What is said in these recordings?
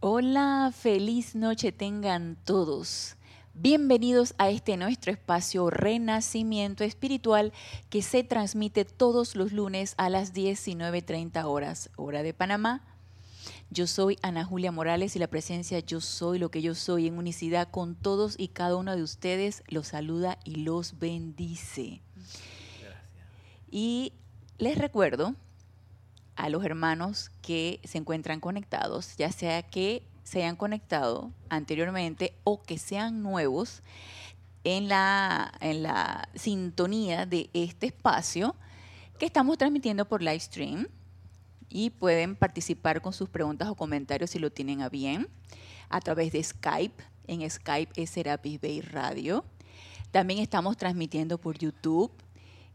Hola, feliz noche tengan todos. Bienvenidos a este nuestro espacio Renacimiento Espiritual que se transmite todos los lunes a las 19.30 horas, hora de Panamá. Yo soy Ana Julia Morales y la presencia Yo Soy lo que yo soy en unicidad con todos y cada uno de ustedes los saluda y los bendice. Gracias. Y les recuerdo a los hermanos que se encuentran conectados, ya sea que se hayan conectado anteriormente o que sean nuevos en la, en la sintonía de este espacio que estamos transmitiendo por live stream y pueden participar con sus preguntas o comentarios si lo tienen a bien a través de Skype. En Skype es Serapis Bay Radio. También estamos transmitiendo por YouTube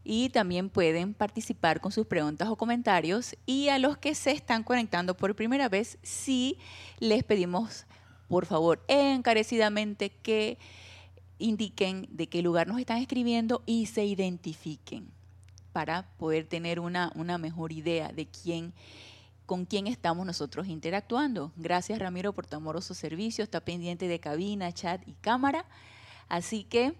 y también pueden participar con sus preguntas o comentarios. Y a los que se están conectando por primera vez, sí les pedimos, por favor, encarecidamente que indiquen de qué lugar nos están escribiendo y se identifiquen para poder tener una, una mejor idea de quién con quién estamos nosotros interactuando. Gracias Ramiro por tu amoroso servicio, está pendiente de cabina, chat y cámara. Así que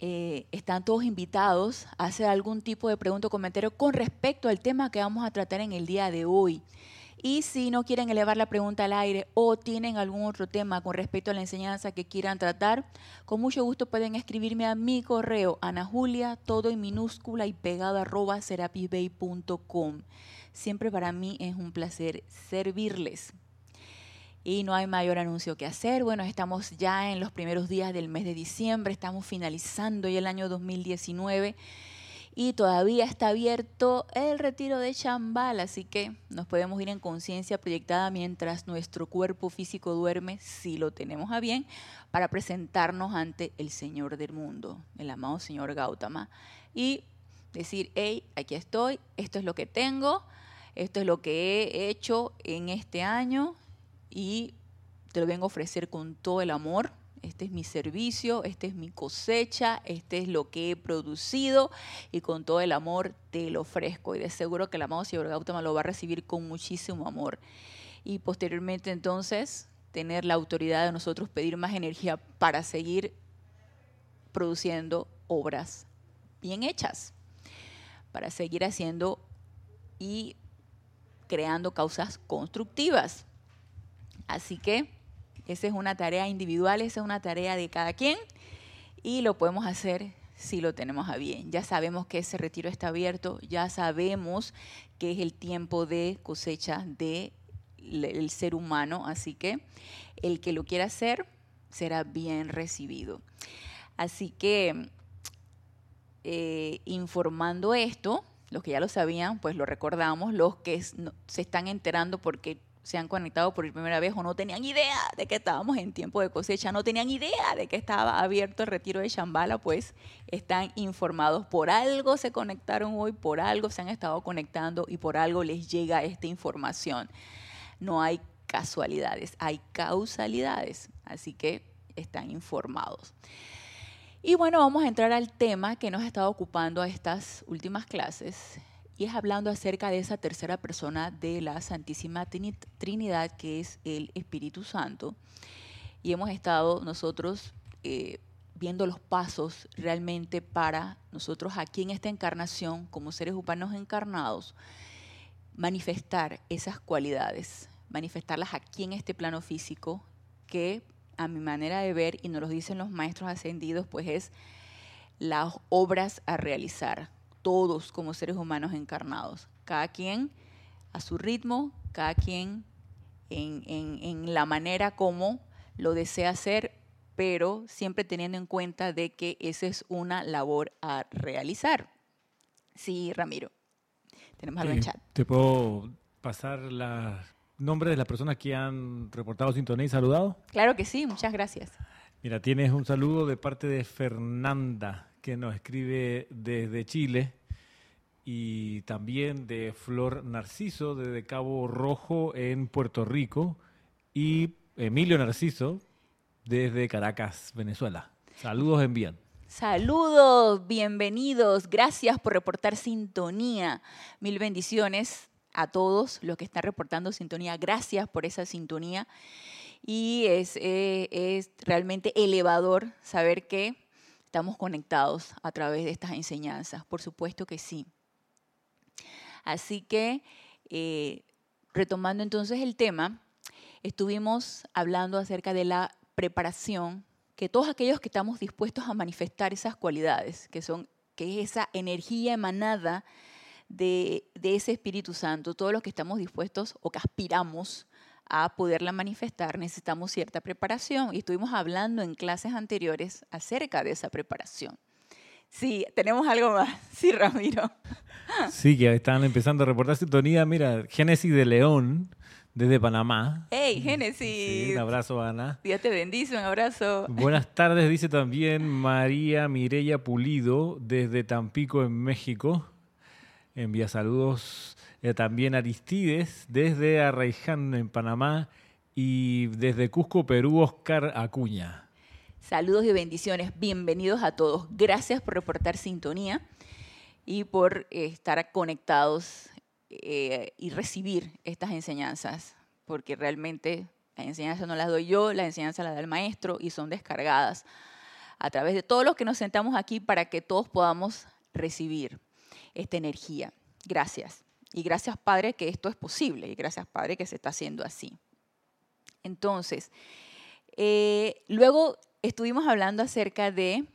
eh, están todos invitados a hacer algún tipo de pregunta o comentario con respecto al tema que vamos a tratar en el día de hoy. Y si no quieren elevar la pregunta al aire o tienen algún otro tema con respecto a la enseñanza que quieran tratar, con mucho gusto pueden escribirme a mi correo, Ana Julia, todo en minúscula y pegado arroba serapisbay.com. Siempre para mí es un placer servirles y no hay mayor anuncio que hacer. Bueno, estamos ya en los primeros días del mes de diciembre, estamos finalizando ya el año 2019 y todavía está abierto el retiro de Chambal, así que nos podemos ir en conciencia proyectada mientras nuestro cuerpo físico duerme, si lo tenemos a bien, para presentarnos ante el Señor del mundo, el amado Señor Gautama, y decir, hey, aquí estoy, esto es lo que tengo, esto es lo que he hecho en este año, y te lo vengo a ofrecer con todo el amor. Este es mi servicio, este es mi cosecha, este es lo que he producido y con todo el amor te lo ofrezco. Y de seguro que el amado Señor Gautama lo va a recibir con muchísimo amor. Y posteriormente entonces tener la autoridad de nosotros pedir más energía para seguir produciendo obras bien hechas, para seguir haciendo y creando causas constructivas Así que esa es una tarea individual, esa es una tarea de cada quien y lo podemos hacer si lo tenemos a bien. Ya sabemos que ese retiro está abierto, ya sabemos que es el tiempo de cosecha del ser humano, así que el que lo quiera hacer será bien recibido. Así que eh, informando esto, los que ya lo sabían, pues lo recordamos, los que se están enterando porque se han conectado por primera vez o no tenían idea de que estábamos en tiempo de cosecha, no tenían idea de que estaba abierto el retiro de Shambhala, pues están informados. Por algo se conectaron hoy, por algo se han estado conectando y por algo les llega esta información. No hay casualidades, hay causalidades, así que están informados. Y bueno, vamos a entrar al tema que nos ha estado ocupando estas últimas clases y es hablando acerca de esa tercera persona de la Santísima Trinidad, que es el Espíritu Santo. Y hemos estado nosotros eh, viendo los pasos realmente para nosotros aquí en esta encarnación, como seres humanos encarnados, manifestar esas cualidades, manifestarlas aquí en este plano físico, que a mi manera de ver, y nos lo dicen los maestros ascendidos, pues es las obras a realizar, todos como seres humanos encarnados, cada quien a su ritmo, cada quien en, la manera como lo desea hacer, pero siempre teniendo en cuenta de que esa es una labor a realizar. Sí, Ramiro. Tenemos algo en chat. ¿Te puedo pasar los nombres de las personas que han reportado sintonía y saludado? Claro que sí, muchas gracias. Mira, tienes un saludo de parte de Fernanda que nos escribe desde Chile, y también de Flor Narciso desde Cabo Rojo en Puerto Rico, y Emilio Narciso desde Caracas, Venezuela. Saludos envían. Saludos, bienvenidos, gracias por reportar sintonía. Mil bendiciones a todos los que están reportando sintonía. Gracias por esa sintonía. Y es, eh, es realmente elevador saber que estamos conectados a través de estas enseñanzas. Por supuesto que sí. Así que, eh, retomando entonces el tema, estuvimos hablando acerca de la preparación que todos aquellos que estamos dispuestos a manifestar esas cualidades, que son que es esa energía emanada de, de ese Espíritu Santo, todos los que estamos dispuestos o que aspiramos a poderla manifestar, necesitamos cierta preparación. Y estuvimos hablando en clases anteriores acerca de esa preparación. Sí, tenemos algo más. Sí, Ramiro. Sí, que están empezando a reportar sintonía. Mira, Génesis de León, desde Panamá. Hey, Génesis. un abrazo, Ana. Dios te bendice, un abrazo. Buenas tardes, dice también María Mireya Pulido, desde Tampico, en México. Envía saludos también Aristides, desde Arraiján, en Panamá. Y desde Cusco, Perú, Oscar Acuña. Saludos y bendiciones. Bienvenidos a todos. Gracias por reportar sintonía y por estar conectados eh, y recibir estas enseñanzas, porque realmente la enseñanza no las doy yo, la enseñanza la da el maestro y son descargadas a través de todos los que nos sentamos aquí para que todos podamos recibir esta energía. Gracias. Y gracias Padre que esto es posible y gracias Padre que se está haciendo así. Entonces, eh, luego estuvimos hablando acerca de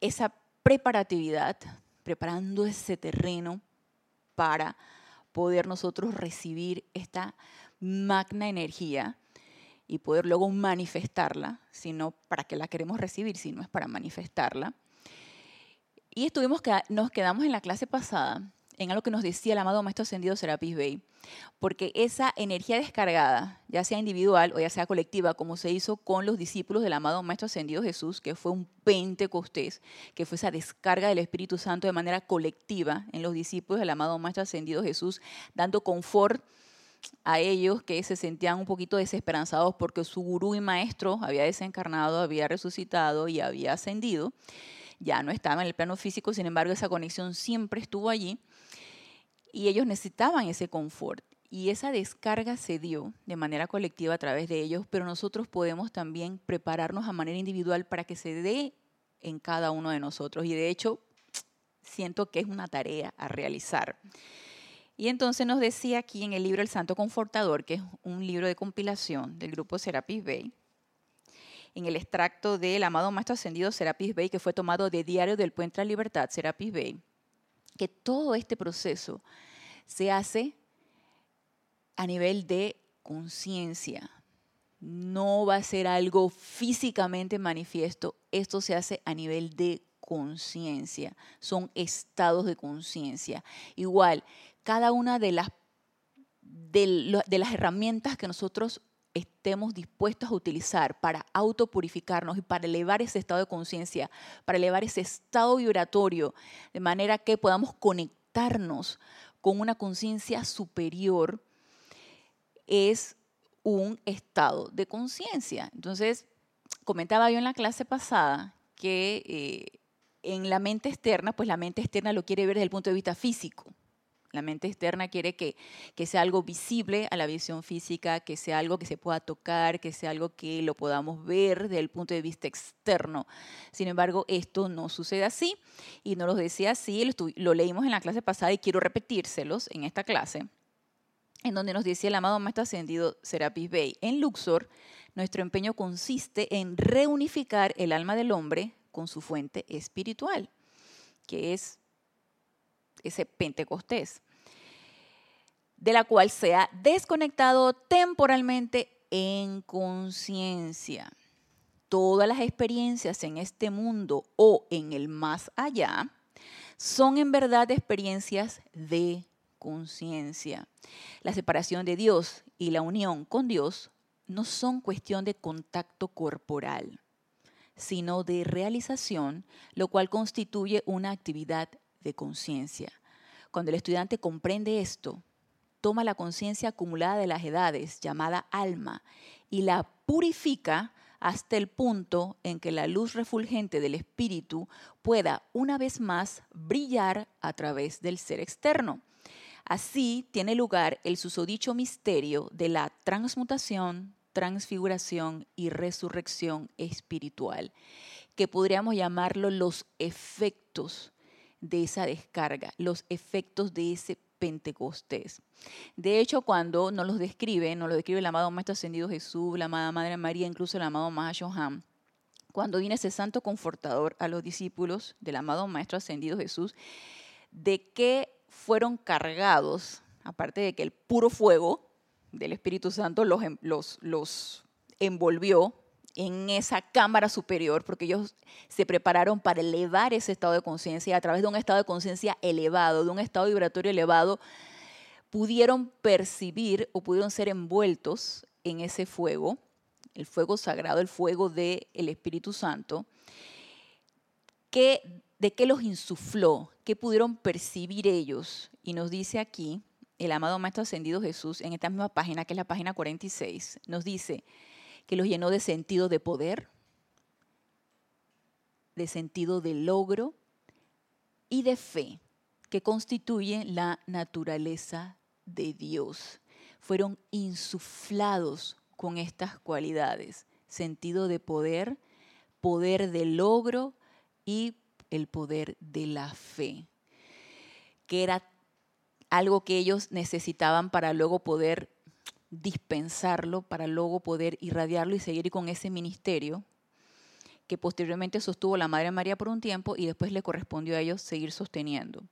esa preparatividad, preparando ese terreno para poder nosotros recibir esta magna energía y poder luego manifestarla, sino para qué la queremos recibir, si no es para manifestarla. Y estuvimos que nos quedamos en la clase pasada en algo que nos decía el amado Maestro Ascendido Serapis Bey, porque esa energía descargada, ya sea individual o ya sea colectiva, como se hizo con los discípulos del amado Maestro Ascendido Jesús, que fue un Pentecostés, que fue esa descarga del Espíritu Santo de manera colectiva en los discípulos del amado Maestro Ascendido Jesús, dando confort a ellos que se sentían un poquito desesperanzados porque su gurú y maestro había desencarnado, había resucitado y había ascendido. Ya no estaba en el plano físico, sin embargo esa conexión siempre estuvo allí y ellos necesitaban ese confort. Y esa descarga se dio de manera colectiva a través de ellos, pero nosotros podemos también prepararnos a manera individual para que se dé en cada uno de nosotros. Y de hecho, siento que es una tarea a realizar. Y entonces nos decía aquí en el libro El Santo Confortador, que es un libro de compilación del grupo Serapis Bay, en el extracto del amado Maestro Ascendido Serapis Bay, que fue tomado de Diario del Puente a Libertad, Serapis Bay, que todo este proceso se hace a nivel de conciencia. No va a ser algo físicamente manifiesto, esto se hace a nivel de conciencia, son estados de conciencia. Igual, cada una de las, de, las herramientas que nosotros estemos dispuestos a utilizar para autopurificarnos y para elevar ese estado de conciencia, para elevar ese estado vibratorio, de manera que podamos conectarnos con una conciencia superior, es un estado de conciencia. Entonces, comentaba yo en la clase pasada que eh, en la mente externa, pues la mente externa lo quiere ver desde el punto de vista físico. La mente externa quiere que, sea algo visible a la visión física, que sea algo que se pueda tocar, que sea algo que lo podamos ver desde el punto de vista externo. Sin embargo, esto no sucede así y no lo decía así, lo, leímos en la clase pasada y quiero repetírselos en esta clase, en donde nos decía el amado Maestro Ascendido Serapis Bey. En Luxor, nuestro empeño consiste en reunificar el alma del hombre con su fuente espiritual, que es ese Pentecostés de la cual se ha desconectado temporalmente en conciencia. Todas las experiencias en este mundo o en el más allá son en verdad experiencias de conciencia. La separación de Dios y la unión con Dios no son cuestión de contacto corporal, sino de realización, lo cual constituye una actividad de conciencia. Cuando el estudiante comprende esto, toma la conciencia acumulada de las edades, llamada alma, y la purifica hasta el punto en que la luz refulgente del espíritu pueda una vez más brillar a través del ser externo. Así tiene lugar el susodicho misterio de la transmutación, transfiguración y resurrección espiritual, que podríamos llamarlo los efectos de esa descarga, los efectos de ese Pentecostés. De hecho, cuando nos los describe, nos lo describe el amado Maestro Ascendido Jesús, la amada Madre María, incluso el amado Mahashoham, cuando viene ese santo confortador a los discípulos del amado Maestro Ascendido Jesús, de que fueron cargados, aparte de que el puro fuego del Espíritu Santo los, los, los envolvió, en esa cámara superior, porque ellos se prepararon para elevar ese estado de conciencia a través de un estado de conciencia elevado, de un estado vibratorio elevado, pudieron percibir o pudieron ser envueltos en ese fuego, el fuego sagrado, el fuego del Espíritu Santo, que, de qué los insufló, qué pudieron percibir ellos. Y nos dice aquí el amado Maestro Ascendido Jesús, en esta misma página, que es la página 46, nos dice, que los llenó de sentido de poder, de sentido de logro y de fe, que constituye la naturaleza de Dios. Fueron insuflados con estas cualidades, sentido de poder, poder de logro y el poder de la fe, que era algo que ellos necesitaban para luego poder dispensarlo para luego poder irradiarlo y seguir con ese ministerio que posteriormente sostuvo la Madre María por un tiempo y después le correspondió a ellos seguir sosteniendo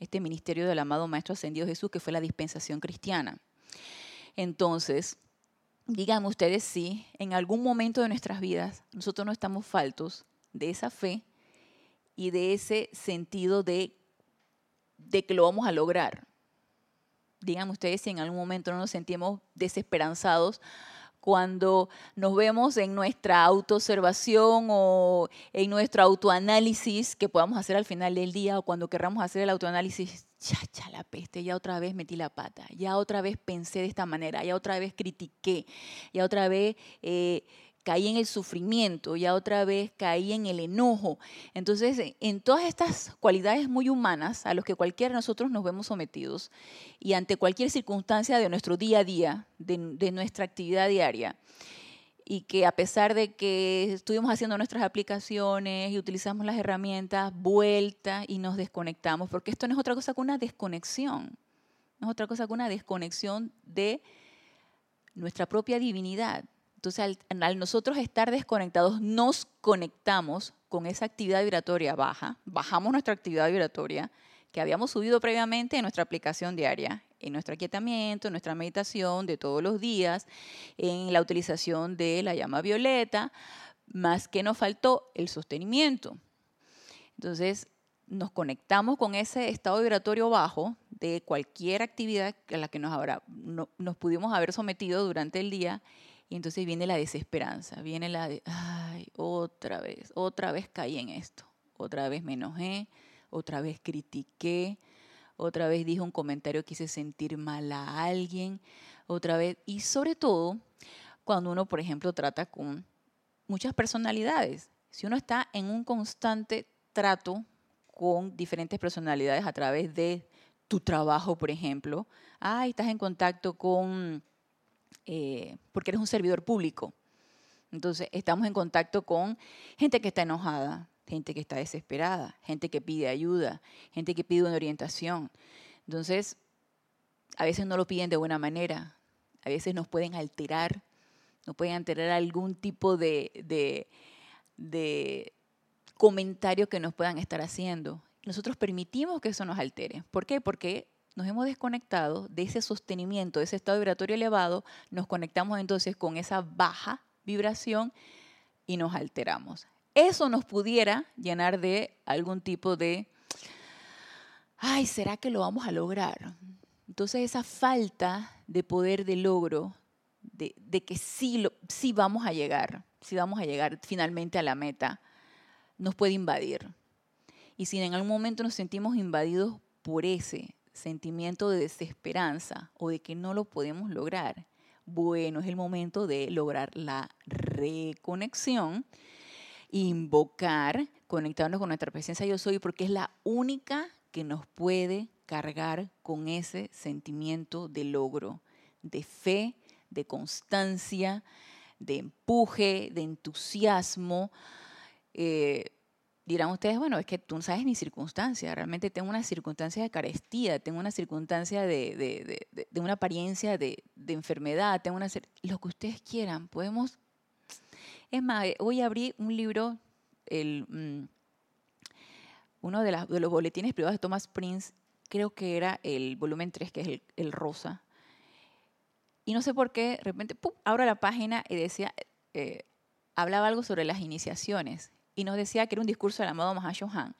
este ministerio del amado Maestro Ascendido Jesús, que fue la dispensación cristiana. Entonces, díganme ustedes si en algún momento de nuestras vidas nosotros no estamos faltos de esa fe y de ese sentido de, de que lo vamos a lograr díganme ustedes si en algún momento no nos sentimos desesperanzados cuando nos vemos en nuestra autoobservación o en nuestro autoanálisis que podamos hacer al final del día o cuando querramos hacer el autoanálisis, ya, ya la peste, ya otra vez metí la pata, ya otra vez pensé de esta manera, ya otra vez critiqué, ya otra vez... Eh, caí en el sufrimiento, ya otra vez caí en el enojo. Entonces, en todas estas cualidades muy humanas a las que cualquiera de nosotros nos vemos sometidos y ante cualquier circunstancia de nuestro día a día, de, nuestra actividad diaria, y que a pesar de que estuvimos haciendo nuestras aplicaciones y utilizamos las herramientas, vuelta y nos desconectamos, porque esto no es otra cosa que una desconexión, no es otra cosa que una desconexión de nuestra propia divinidad, entonces, al, nosotros estar desconectados, nos conectamos con esa actividad vibratoria baja, bajamos nuestra actividad vibratoria que habíamos subido previamente en nuestra aplicación diaria, en nuestro aquietamiento, en nuestra meditación de todos los días, en la utilización de la llama violeta, más que nos faltó el sostenimiento. Entonces, nos conectamos con ese estado vibratorio bajo de cualquier actividad a la que nos, nos pudimos haber sometido durante el día y entonces viene la desesperanza, viene la de, ay, otra vez, otra vez caí en esto, otra vez me enojé, otra vez critiqué, otra vez dije un comentario que hice sentir mal a alguien, otra vez, y sobre todo cuando uno, por ejemplo, trata con muchas personalidades. Si uno está en un constante trato con diferentes personalidades a través de tu trabajo, por ejemplo, ay, estás en contacto con eh, porque eres un servidor público. Entonces, estamos en contacto con gente que está enojada, gente que está desesperada, gente que pide ayuda, gente que pide una orientación. Entonces, a veces no lo piden de buena manera, a veces nos pueden alterar, nos pueden alterar algún tipo de, de, de comentario que nos puedan estar haciendo. Nosotros permitimos que eso nos altere. ¿Por qué? Porque nos hemos desconectado de ese sostenimiento, de ese estado vibratorio elevado, nos conectamos entonces con esa baja vibración y nos alteramos. Eso nos pudiera llenar de algún tipo de, ay, ¿será que lo vamos a lograr? Entonces esa falta de poder de logro, de, que sí, sí vamos a llegar, sí vamos a llegar finalmente a la meta, nos puede invadir. Y si en algún momento nos sentimos invadidos por ese sentimiento de desesperanza o de que no lo podemos lograr, bueno, es el momento de lograr la reconexión, invocar, conectarnos con nuestra presencia yo soy, porque es la única que nos puede cargar con ese sentimiento de logro, de fe, de constancia, de empuje, de entusiasmo. Eh, dirán ustedes, bueno, es que tú no sabes mi circunstancia, realmente tengo una circunstancia de carestía, tengo una circunstancia de, una apariencia de, enfermedad, tengo una... Lo que ustedes quieran, podemos... Es más, hoy abrí un libro, el, mm, uno de, los boletines privados de Thomas Prince, creo que era el volumen 3, que es el, rosa. Y no sé por qué, de repente, ¡pum!, abro la página y decía, eh, hablaba algo sobre las iniciaciones y nos decía que era un discurso del amado Mahashohan,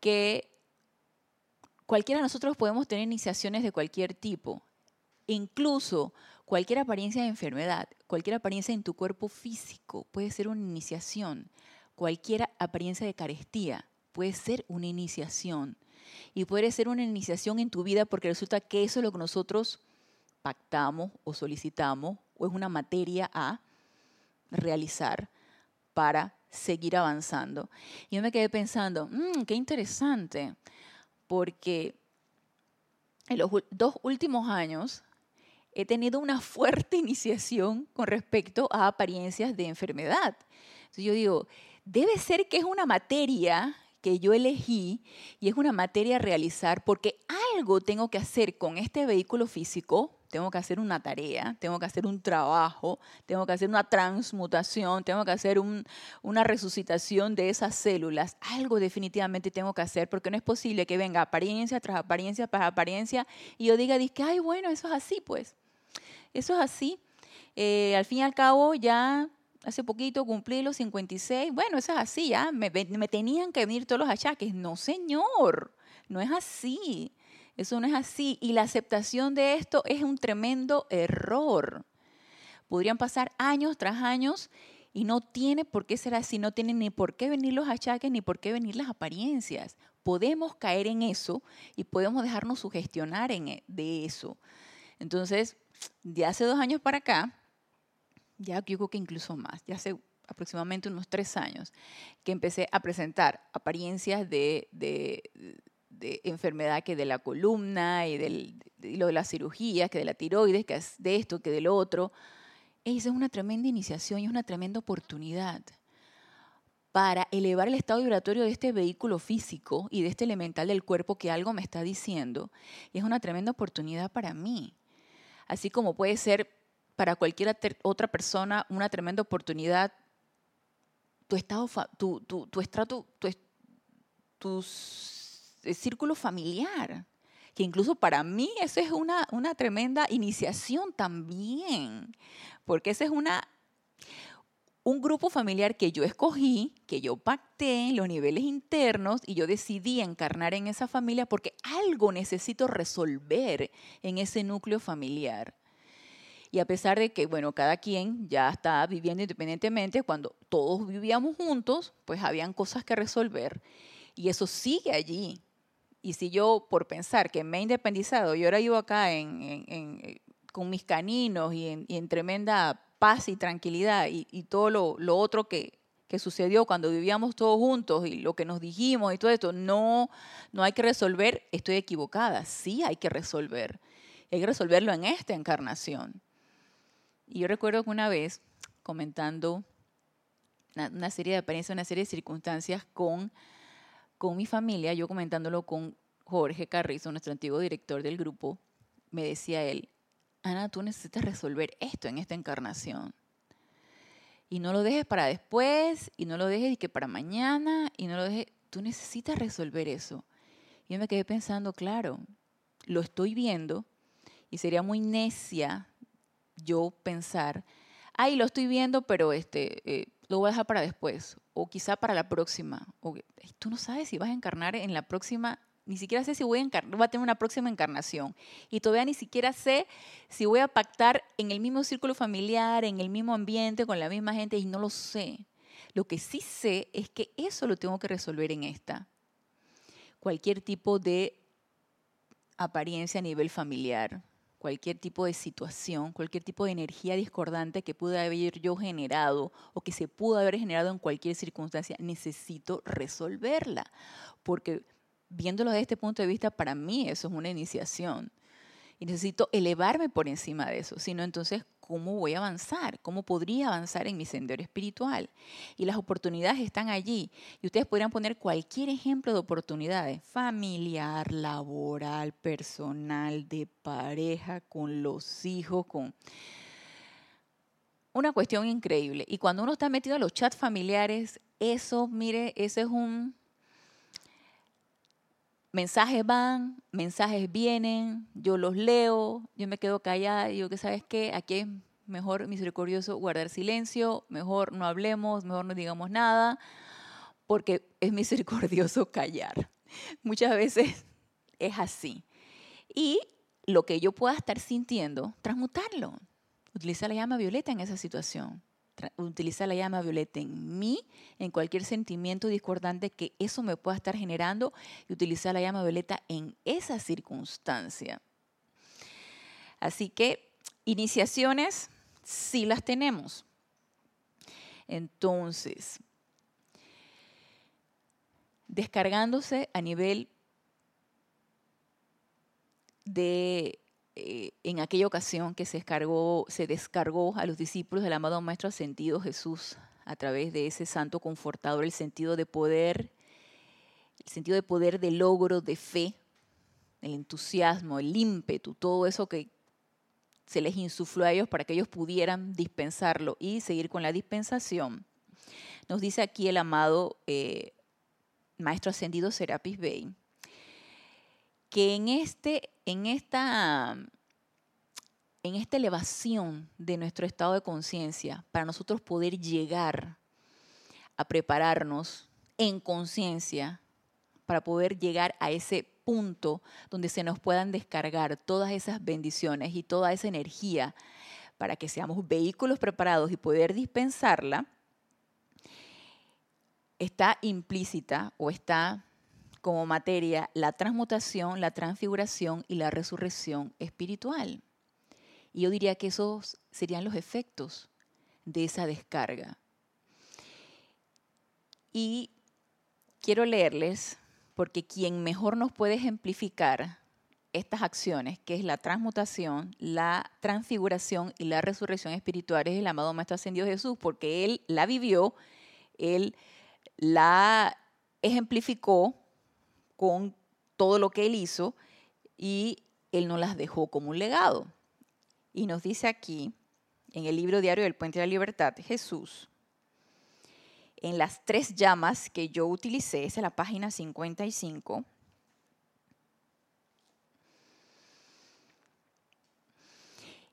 que cualquiera de nosotros podemos tener iniciaciones de cualquier tipo, incluso cualquier apariencia de enfermedad, cualquier apariencia en tu cuerpo físico puede ser una iniciación, cualquier apariencia de carestía puede ser una iniciación y puede ser una iniciación en tu vida porque resulta que eso es lo que nosotros pactamos o solicitamos o es una materia a realizar para seguir avanzando. Y yo me quedé pensando, mmm, qué interesante, porque en los dos últimos años he tenido una fuerte iniciación con respecto a apariencias de enfermedad. Entonces yo digo, debe ser que es una materia que yo elegí y es una materia a realizar porque algo tengo que hacer con este vehículo físico tengo que hacer una tarea, tengo que hacer un trabajo, tengo que hacer una transmutación, tengo que hacer una resucitación de esas células. Algo definitivamente tengo que hacer porque no es posible que venga apariencia tras apariencia tras apariencia y yo diga, que, ay, bueno, eso es así, pues. Eso es así. Eh, al fin y al cabo, ya hace poquito cumplí los 56. Bueno, eso es así, me, me tenían que venir todos los achaques. No, señor, no es así. Eso no es así. Y la aceptación de esto es un tremendo error. Podrían pasar años tras años y no tiene por qué ser así, no tiene ni por qué venir los achaques ni por qué venir las apariencias. Podemos caer en eso y podemos dejarnos sugestionar en, e, de eso. Entonces, de hace dos años para acá, ya yo creo que incluso más, ya hace aproximadamente unos tres años, que empecé a presentar apariencias de, de enfermedad que de la columna y de lo de las cirugías, que de la tiroides, que es de esto, que de lo otro. Es una tremenda iniciación y es una tremenda oportunidad para elevar el estado vibratorio de este vehículo físico y de este elemental del cuerpo que algo me está diciendo. Y es una tremenda oportunidad para mí. Así como puede ser para cualquier otra persona una tremenda oportunidad tu estado, tu, tu, tu estrato, tu, tus círculo familiar, que incluso para mí eso es una, una tremenda iniciación también, porque ese es una, un grupo familiar que yo escogí, que yo pacté en los niveles internos y yo decidí encarnar en esa familia porque algo necesito resolver en ese núcleo familiar. Y a pesar de que, bueno, cada quien ya está viviendo independientemente, cuando todos vivíamos juntos, pues habían cosas que resolver. Y eso sigue allí. Y si yo, por pensar que me he independizado y ahora vivo acá en, eh, con mis caninos y en, tremenda paz y tranquilidad y, todo lo, otro que, que, sucedió cuando vivíamos todos juntos y lo que nos dijimos y todo esto, no, no hay que resolver, estoy equivocada, sí hay que resolver. Hay que resolverlo en esta encarnación. Y yo recuerdo que una vez, comentando una, serie de apariencias, una serie de circunstancias con con mi familia, yo comentándolo con Jorge Carrizo, nuestro antiguo director del grupo, me decía él, Ana, tú necesitas resolver esto en esta encarnación. Y no lo dejes para después, y no lo dejes que para mañana, y no lo dejes, tú necesitas resolver eso. Y yo me quedé pensando, claro, lo estoy viendo, y sería muy necia yo pensar, ay, lo estoy viendo, pero este, eh, lo voy a dejar para después, o quizá para la próxima. O, tú no sabes si vas a encarnar en la próxima, ni siquiera sé si voy a, encarnar, a tener una próxima encarnación. Y todavía ni siquiera sé si voy a pactar en el mismo círculo familiar, en el mismo ambiente, con la misma gente, y no lo sé. Lo que sí sé es que eso lo tengo que resolver en esta. Cualquier tipo de apariencia a nivel familiar, cualquier tipo de situación, cualquier tipo de energía discordante que pude haber yo generado o que se pudo haber generado en cualquier circunstancia, necesito resolverla. Porque viéndolo desde este punto de vista, para mí eso es una iniciación. Y necesito elevarme por encima de eso. Si no, entonces, ¿cómo voy a avanzar? ¿Cómo podría avanzar en mi sendero espiritual? Y las oportunidades están allí. Y ustedes podrían poner cualquier ejemplo de oportunidades, familiar, laboral, personal, de pareja, con los hijos, con... Una cuestión increíble. Y cuando uno está metido en los chats familiares, eso, mire, eso es un mensajes van, mensajes vienen, yo los leo, yo me quedo callada y digo que sabes qué, aquí es mejor misericordioso guardar silencio, mejor no hablemos, mejor no digamos nada, porque es misericordioso callar. Muchas veces es así. Y lo que yo pueda estar sintiendo, transmutarlo. Utiliza la llama violeta en esa situación utiliza la llama violeta en mí, en cualquier sentimiento discordante que eso me pueda estar generando y utilizar la llama violeta en esa circunstancia. Así que iniciaciones sí las tenemos. Entonces, descargándose a nivel de en aquella ocasión que se descargó, se descargó a los discípulos del amado Maestro Ascendido Jesús a través de ese santo confortador, el sentido de poder, el sentido de poder, de logro, de fe, el entusiasmo, el ímpetu, todo eso que se les insufló a ellos para que ellos pudieran dispensarlo y seguir con la dispensación. Nos dice aquí el amado eh, Maestro Ascendido Serapis Bey que en, este, en, esta, en esta elevación de nuestro estado de conciencia, para nosotros poder llegar a prepararnos en conciencia, para poder llegar a ese punto donde se nos puedan descargar todas esas bendiciones y toda esa energía para que seamos vehículos preparados y poder dispensarla, está implícita o está como materia la transmutación, la transfiguración y la resurrección espiritual. Y yo diría que esos serían los efectos de esa descarga. Y quiero leerles, porque quien mejor nos puede ejemplificar estas acciones, que es la transmutación, la transfiguración y la resurrección espiritual, es el amado Maestro Ascendido Jesús, porque Él la vivió, Él la ejemplificó con todo lo que él hizo y él no las dejó como un legado. Y nos dice aquí, en el libro diario del Puente de la Libertad, Jesús, en las tres llamas que yo utilicé, es la página 55,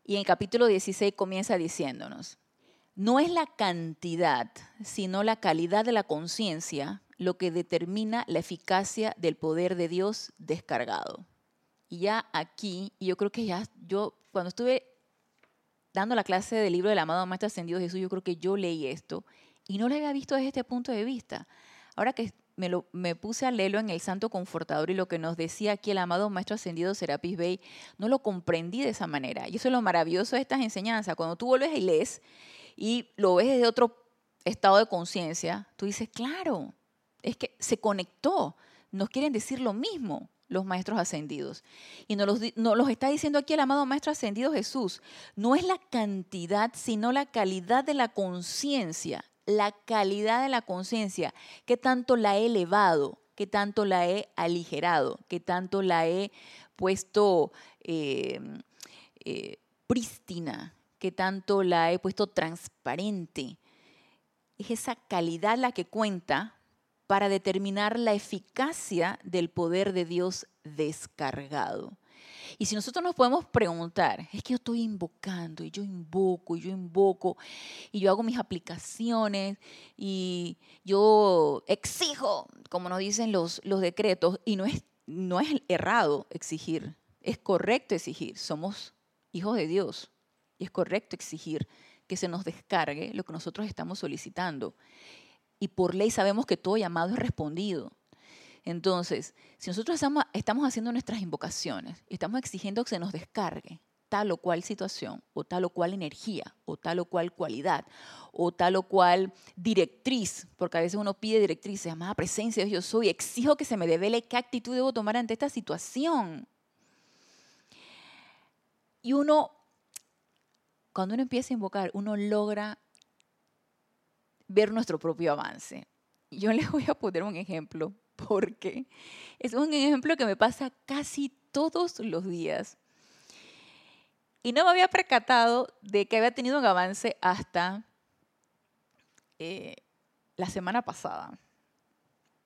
y en el capítulo 16 comienza diciéndonos, no es la cantidad, sino la calidad de la conciencia lo que determina la eficacia del poder de Dios descargado. Y ya aquí, y yo creo que ya yo, cuando estuve dando la clase del libro del amado Maestro Ascendido Jesús, yo creo que yo leí esto y no lo había visto desde este punto de vista. Ahora que me, puse a leerlo en el Santo Confortador y lo que nos decía aquí el amado Maestro Ascendido Serapis Bey, no lo comprendí de esa manera. Y eso es lo maravilloso de estas enseñanzas. Cuando tú vuelves y lees y lo ves desde otro estado de conciencia, tú dices, claro, es que se conectó. Nos quieren decir lo mismo los maestros ascendidos. Y nos los, está diciendo aquí el amado maestro ascendido Jesús. No es la cantidad, sino la calidad de la conciencia. La calidad de la conciencia. Que tanto la he elevado, que tanto la he aligerado, que tanto la he puesto eh, eh, prístina, que tanto la he puesto transparente. Es esa calidad la que cuenta para determinar la eficacia del poder de Dios descargado. Y si nosotros nos podemos preguntar, es que yo estoy invocando y yo invoco y yo invoco y yo hago mis aplicaciones y yo exijo, como nos dicen los, los decretos, y no es, no es errado exigir, es correcto exigir, somos hijos de Dios y es correcto exigir que se nos descargue lo que nosotros estamos solicitando y por ley sabemos que todo llamado es respondido. Entonces, si nosotros estamos, haciendo nuestras invocaciones estamos exigiendo que se nos descargue tal o cual situación, o tal o cual energía, o tal o cual cualidad, o tal o cual directriz, porque a veces uno pide directrices, amada presencia de yo soy, exijo que se me devele qué actitud debo tomar ante esta situación. Y uno, cuando uno empieza a invocar, uno logra ver nuestro propio avance. Yo les voy a poner un ejemplo, porque es un ejemplo que me pasa casi todos los días. Y no me había percatado de que había tenido un avance hasta eh, la semana pasada.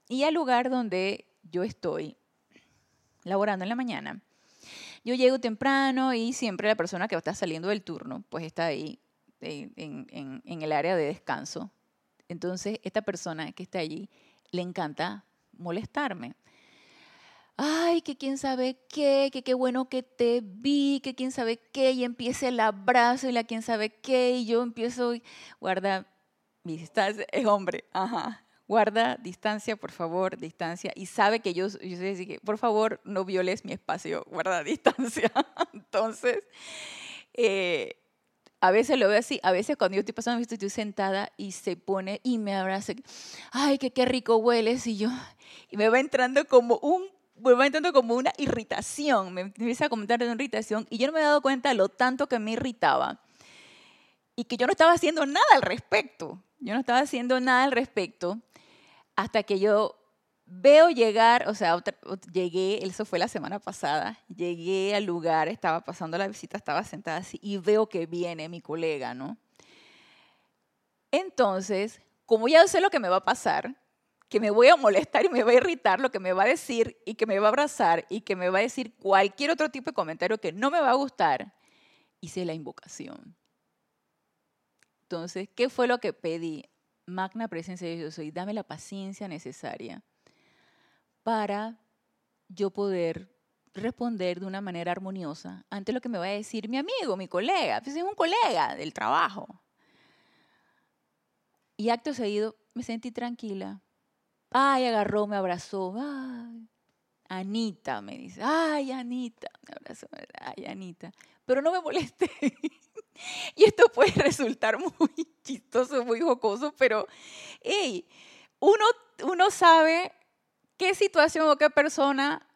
Y al lugar donde yo estoy laborando en la mañana, yo llego temprano y siempre la persona que está saliendo del turno, pues está ahí en el área de descanso. Entonces, esta persona que está allí le encanta molestarme ay, que quién sabe qué, que qué bueno que te vi, que quién sabe qué, y empieza el abrazo y la quién sabe qué, y yo empiezo, guarda mi distancia, es hombre, ajá, guarda distancia, por favor, distancia, y sabe que yo, yo sé que, por favor, no violes mi espacio, guarda distancia. Entonces, eh, a veces lo veo así, a veces cuando yo estoy pasando, estoy sentada y se pone y me abraza, ay, que qué rico hueles, y yo, y me va entrando como un vuelvo entrando como una irritación, me empieza a comentar de una irritación y yo no me he dado cuenta lo tanto que me irritaba y que yo no estaba haciendo nada al respecto. Yo no estaba haciendo nada al respecto hasta que yo veo llegar, o sea, llegué, eso fue la semana pasada, llegué al lugar, estaba pasando la visita, estaba sentada así y veo que viene mi colega, ¿no? Entonces, como ya sé lo que me va a pasar, que me voy a molestar y me va a irritar lo que me va a decir y que me va a abrazar y que me va a decir cualquier otro tipo de comentario que no me va a gustar, hice la invocación. Entonces, ¿qué fue lo que pedí? Magna presencia de Dios y dame la paciencia necesaria para yo poder responder de una manera armoniosa ante lo que me va a decir mi amigo, mi colega, pues es un colega del trabajo. Y acto seguido me sentí tranquila, Ay, agarró, me abrazó. Ay, Anita, me dice. Ay, Anita, me abrazó. Ay, Anita. Pero no me molesté. y esto puede resultar muy chistoso, muy jocoso, pero, hey, uno, uno sabe qué situación o qué persona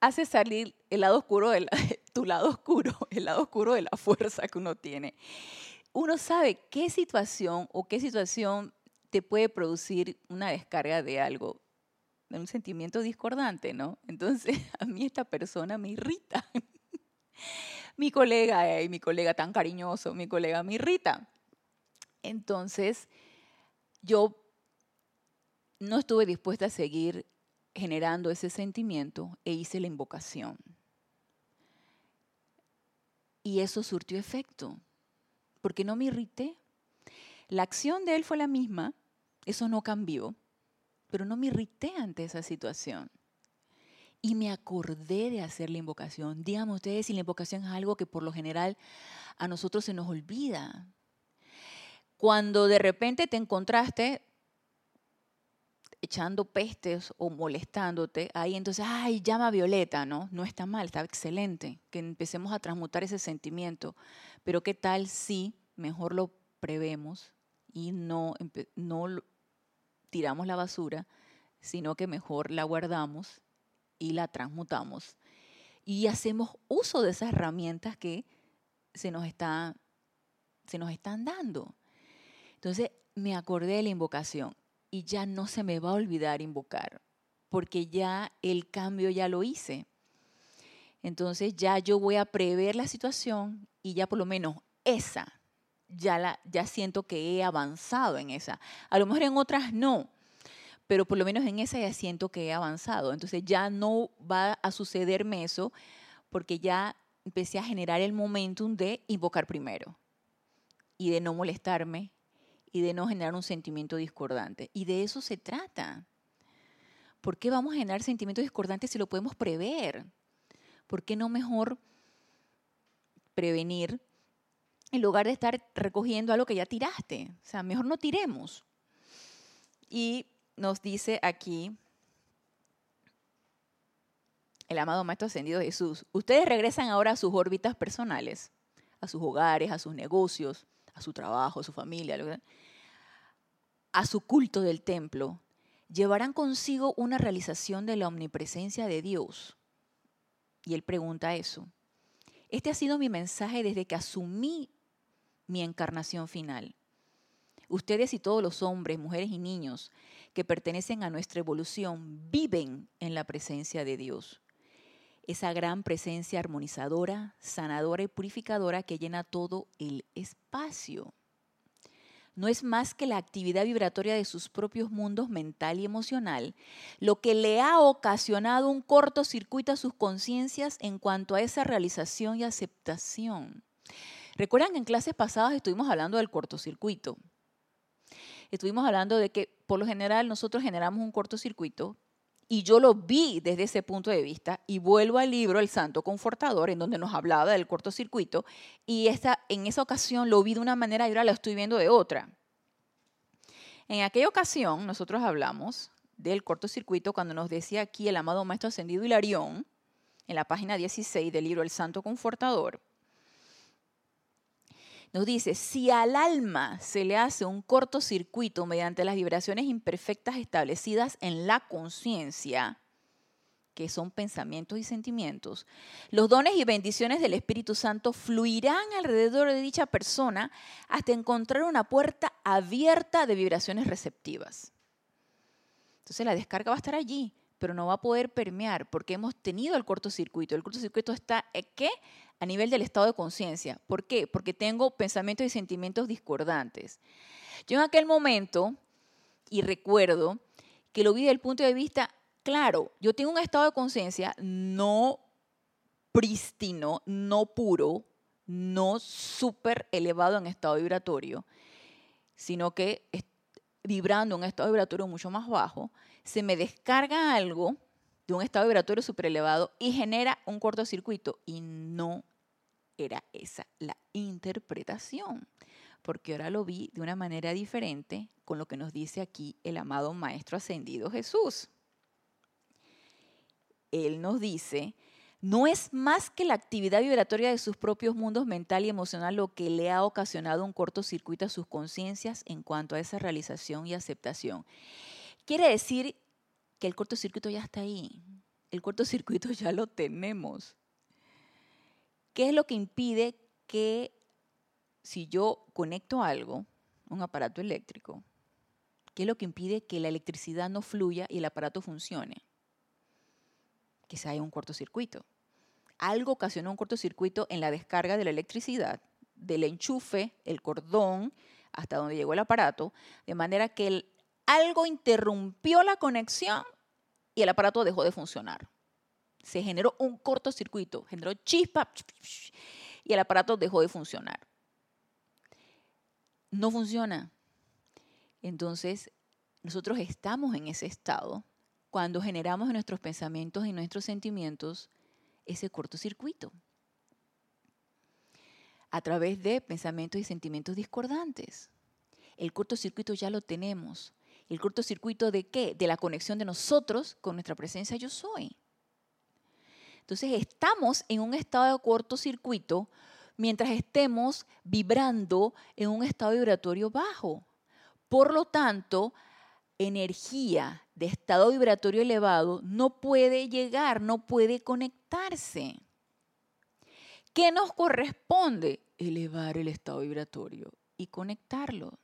hace salir el lado oscuro de tu lado oscuro, el lado oscuro de la fuerza que uno tiene. Uno sabe qué situación o qué situación te puede producir una descarga de algo, de un sentimiento discordante, ¿no? Entonces, a mí esta persona me irrita. mi colega, mi colega tan cariñoso, mi colega me irrita. Entonces, yo no estuve dispuesta a seguir generando ese sentimiento e hice la invocación. Y eso surtió efecto, porque no me irrité, la acción de él fue la misma, eso no cambió, pero no me irrité ante esa situación. Y me acordé de hacer la invocación. Díganme ustedes si la invocación es algo que por lo general a nosotros se nos olvida. Cuando de repente te encontraste echando pestes o molestándote, ahí entonces, ay, llama Violeta, ¿no? No está mal, está excelente, que empecemos a transmutar ese sentimiento. Pero ¿qué tal si mejor lo prevemos y no, no tiramos la basura, sino que mejor la guardamos y la transmutamos y hacemos uso de esas herramientas que se nos, está, se nos están dando. Entonces me acordé de la invocación y ya no se me va a olvidar invocar, porque ya el cambio ya lo hice. Entonces ya yo voy a prever la situación y ya por lo menos esa ya, la, ya siento que he avanzado en esa. A lo mejor en otras no, pero por lo menos en esa ya siento que he avanzado. Entonces ya no va a sucederme eso porque ya empecé a generar el momentum de invocar primero y de no molestarme y de no generar un sentimiento discordante. Y de eso se trata. ¿Por qué vamos a generar sentimientos discordantes si lo podemos prever? ¿Por qué no mejor prevenir en lugar de estar recogiendo algo que ya tiraste. O sea, mejor no tiremos. Y nos dice aquí el amado Maestro Ascendido Jesús, ustedes regresan ahora a sus órbitas personales, a sus hogares, a sus negocios, a su trabajo, su familia, a su culto del templo, llevarán consigo una realización de la omnipresencia de Dios. Y él pregunta eso. Este ha sido mi mensaje desde que asumí mi encarnación final. Ustedes y todos los hombres, mujeres y niños que pertenecen a nuestra evolución viven en la presencia de Dios. Esa gran presencia armonizadora, sanadora y purificadora que llena todo el espacio no es más que la actividad vibratoria de sus propios mundos mental y emocional, lo que le ha ocasionado un cortocircuito a sus conciencias en cuanto a esa realización y aceptación. Recuerdan que en clases pasadas estuvimos hablando del cortocircuito. Estuvimos hablando de que por lo general nosotros generamos un cortocircuito y yo lo vi desde ese punto de vista y vuelvo al libro El Santo Confortador, en donde nos hablaba del cortocircuito, y esta, en esa ocasión lo vi de una manera y ahora lo estoy viendo de otra. En aquella ocasión nosotros hablamos del cortocircuito cuando nos decía aquí el amado Maestro Ascendido Hilarión, en la página 16 del libro El Santo Confortador, nos dice, si al alma se le hace un cortocircuito mediante las vibraciones imperfectas establecidas en la conciencia, que son pensamientos y sentimientos, los dones y bendiciones del Espíritu Santo fluirán alrededor de dicha persona hasta encontrar una puerta abierta de vibraciones receptivas. Entonces la descarga va a estar allí, pero no va a poder permear porque hemos tenido el cortocircuito. El cortocircuito está, ¿qué? a nivel del estado de conciencia. ¿Por qué? Porque tengo pensamientos y sentimientos discordantes. Yo en aquel momento, y recuerdo que lo vi desde el punto de vista, claro, yo tengo un estado de conciencia no prístino, no puro, no súper elevado en estado vibratorio, sino que vibrando en un estado vibratorio mucho más bajo, se me descarga algo de un estado vibratorio súper elevado y genera un cortocircuito y no era esa la interpretación, porque ahora lo vi de una manera diferente con lo que nos dice aquí el amado Maestro Ascendido Jesús. Él nos dice, no es más que la actividad vibratoria de sus propios mundos mental y emocional lo que le ha ocasionado un cortocircuito a sus conciencias en cuanto a esa realización y aceptación. Quiere decir que el cortocircuito ya está ahí. El cortocircuito ya lo tenemos. ¿Qué es lo que impide que si yo conecto algo, un aparato eléctrico, qué es lo que impide que la electricidad no fluya y el aparato funcione? Que se haya un cortocircuito. Algo ocasionó un cortocircuito en la descarga de la electricidad, del enchufe, el cordón, hasta donde llegó el aparato, de manera que algo interrumpió la conexión y el aparato dejó de funcionar. Se generó un cortocircuito, generó chispa y el aparato dejó de funcionar. No funciona. Entonces, nosotros estamos en ese estado cuando generamos en nuestros pensamientos y nuestros sentimientos ese cortocircuito a través de pensamientos y sentimientos discordantes. El cortocircuito ya lo tenemos. ¿El cortocircuito de qué? De la conexión de nosotros con nuestra presencia yo soy. Entonces estamos en un estado de cortocircuito mientras estemos vibrando en un estado vibratorio bajo. Por lo tanto, energía de estado vibratorio elevado no puede llegar, no puede conectarse. ¿Qué nos corresponde? Elevar el estado vibratorio y conectarlo.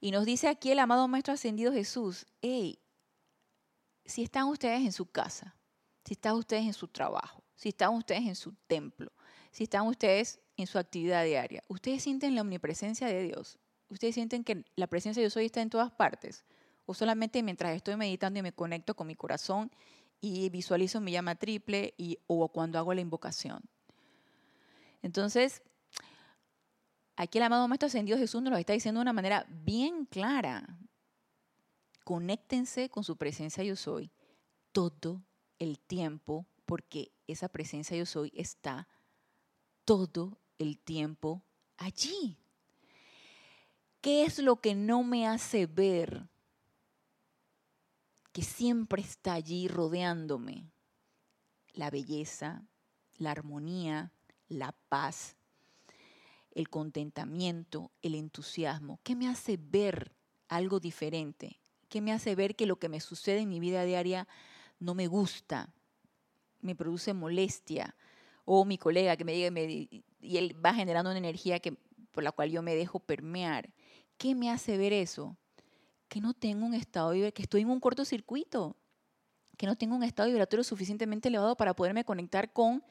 Y nos dice aquí el amado Maestro Ascendido Jesús, hey, si están ustedes en su casa, si están ustedes en su trabajo, si están ustedes en su templo, si están ustedes en su actividad diaria, ustedes sienten la omnipresencia de Dios, ustedes sienten que la presencia de Dios hoy está en todas partes, o solamente mientras estoy meditando y me conecto con mi corazón y visualizo mi llama triple y, o cuando hago la invocación. Entonces, Aquí el amado Maestro Ascendido Jesús nos lo está diciendo de una manera bien clara. Conéctense con su presencia yo soy todo el tiempo, porque esa presencia yo soy está todo el tiempo allí. ¿Qué es lo que no me hace ver que siempre está allí rodeándome? la belleza, la armonía, la paz, el contentamiento, el entusiasmo? ¿Qué me hace ver algo diferente? ¿Qué me hace ver que lo que me sucede en mi vida diaria no me gusta, me produce molestia? O mi colega que me diga y él va generando una energía que, por la cual yo me dejo permear. ¿Qué me hace ver eso? Que no tengo un estado que estoy en un cortocircuito, que no tengo un estado vibratorio suficientemente elevado para poderme conectar con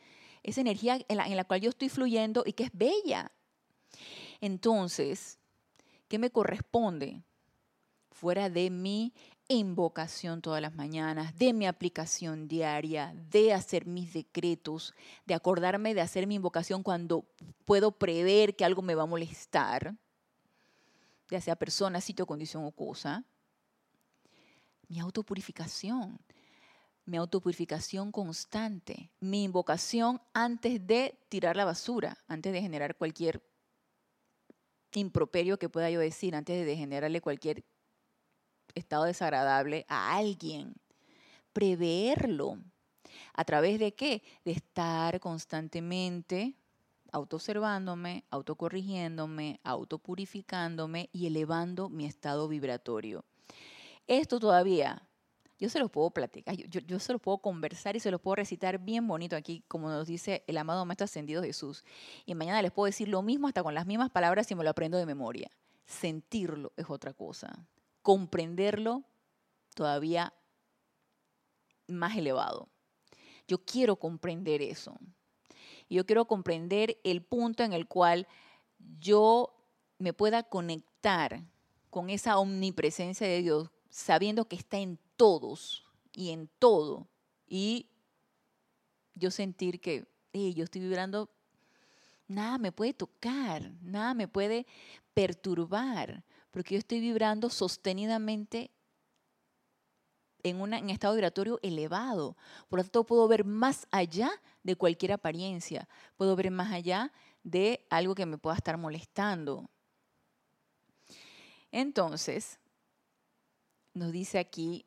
esa energía en la, en la cual yo estoy fluyendo y que es bella. Entonces, ¿qué me corresponde? Fuera de mi invocación todas las mañanas, de mi aplicación diaria, de hacer mis decretos, de acordarme de hacer mi invocación cuando puedo prever que algo me va a molestar, sea persona, sitio, condición o cosa. Mi autopurificación, mi autopurificación constante, mi invocación antes de tirar la basura, antes de generar cualquier improperio que pueda yo decir, antes de generarle cualquier estado desagradable a alguien. Preverlo. ¿A través de qué? De estar constantemente autoobservándome, autocorrigiéndome, autopurificándome y elevando mi estado vibratorio. Esto todavía, yo se lo puedo platicar, yo, se lo puedo conversar y se lo puedo recitar bien bonito aquí, como nos dice el amado Maestro Ascendido Jesús. Y mañana les puedo decir lo mismo hasta con las mismas palabras si me lo aprendo de memoria. Sentirlo es otra cosa comprenderlo todavía más elevado. Yo quiero comprender eso. Yo quiero comprender el punto en el cual yo me pueda conectar con esa omnipresencia de Dios, sabiendo que está en todos y en todo. Y yo sentir que yo estoy vibrando, nada me puede tocar, nada me puede perturbar, porque yo estoy vibrando sostenidamente en, un estado vibratorio elevado. Por lo tanto, puedo ver más allá de cualquier apariencia. Puedo ver más allá de algo que me pueda estar molestando. Entonces, nos dice aquí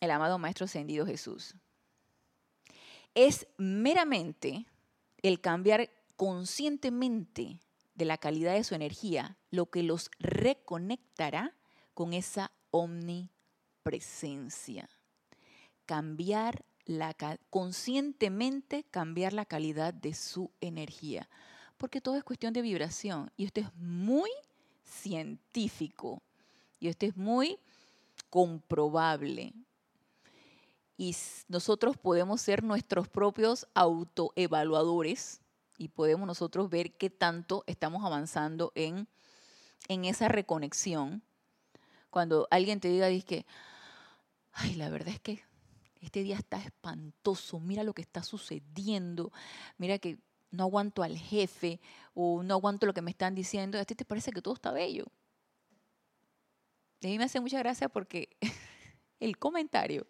el amado Maestro Ascendido Jesús. Es meramente el cambiar conscientemente de la calidad de su energía, lo que los reconectará con esa omnipresencia. Cambiar la, conscientemente cambiar la calidad de su energía, porque todo es cuestión de vibración y esto es muy científico y esto es muy comprobable. Y nosotros podemos ser nuestros propios autoevaluadores y podemos nosotros ver qué tanto estamos avanzando en, en esa reconexión. Cuando alguien te diga, que, ay, la verdad es que este día está espantoso, mira lo que está sucediendo, mira que no aguanto al jefe o no aguanto lo que me están diciendo, a ti te parece que todo está bello. a mí me hace mucha gracia porque el comentario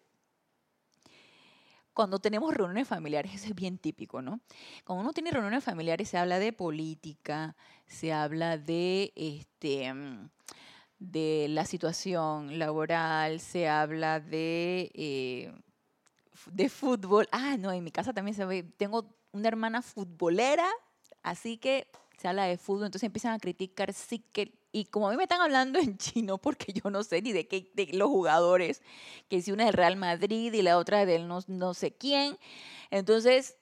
cuando tenemos reuniones familiares, eso es bien típico, ¿no? Cuando uno tiene reuniones familiares se habla de política, se habla de este de la situación laboral, se habla de, eh, de fútbol. Ah, no, en mi casa también se ve, tengo una hermana futbolera, así que se habla de fútbol, entonces empiezan a criticar sí que y como a mí me están hablando en chino, porque yo no sé ni de qué de los jugadores, que si una es del Real Madrid y la otra del no, no sé quién, entonces,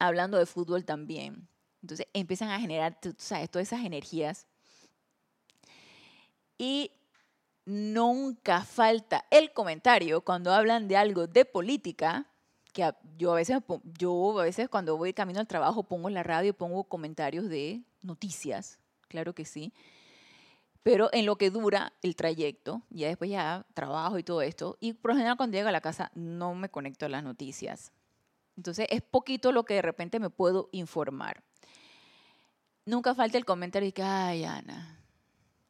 hablando de fútbol también, entonces empiezan a generar, sabes, todas esas energías. Y nunca falta el comentario cuando hablan de algo de política, que yo a veces, yo a veces cuando voy camino al trabajo pongo la radio, pongo comentarios de noticias claro que sí. Pero en lo que dura el trayecto, ya después ya trabajo y todo esto, y por lo general cuando llego a la casa no me conecto a las noticias. Entonces es poquito lo que de repente me puedo informar. Nunca falta el comentario de que, ay, Ana,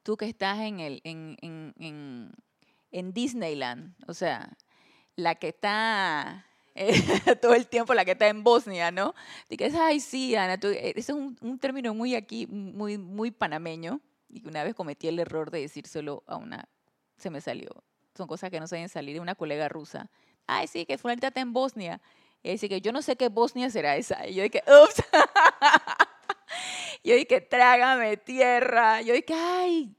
tú que estás en, el, en, en, en Disneyland, o sea, la que está todo el tiempo la que está en Bosnia, ¿no? Dices, ay, sí, Ana, eh, ese es un, término muy aquí, muy, muy panameño, y una vez cometí el error de decírselo a una, se me salió. Son cosas que no se deben salir una colega rusa. Ay, sí, que fulanita está en Bosnia. Y dice que yo no sé qué Bosnia será esa. Y yo dije, ups. yo dije, trágame tierra. Yo dije, ay,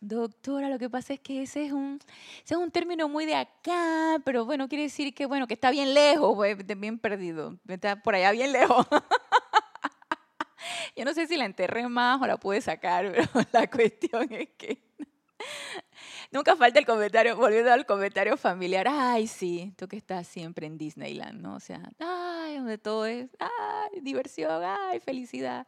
doctora, lo que pasa es que ese es un, ese es un término muy de acá, pero bueno, quiere decir que, bueno, que está bien lejos, pues, bien perdido. Está por allá bien lejos. Yo no sé si la enterré más o la pude sacar, pero la cuestión es que nunca falta el comentario, volviendo al comentario familiar, ay, sí, tú que estás siempre en Disneyland, ¿no? O sea, ay, donde todo es, ay, diversión, ay, felicidad.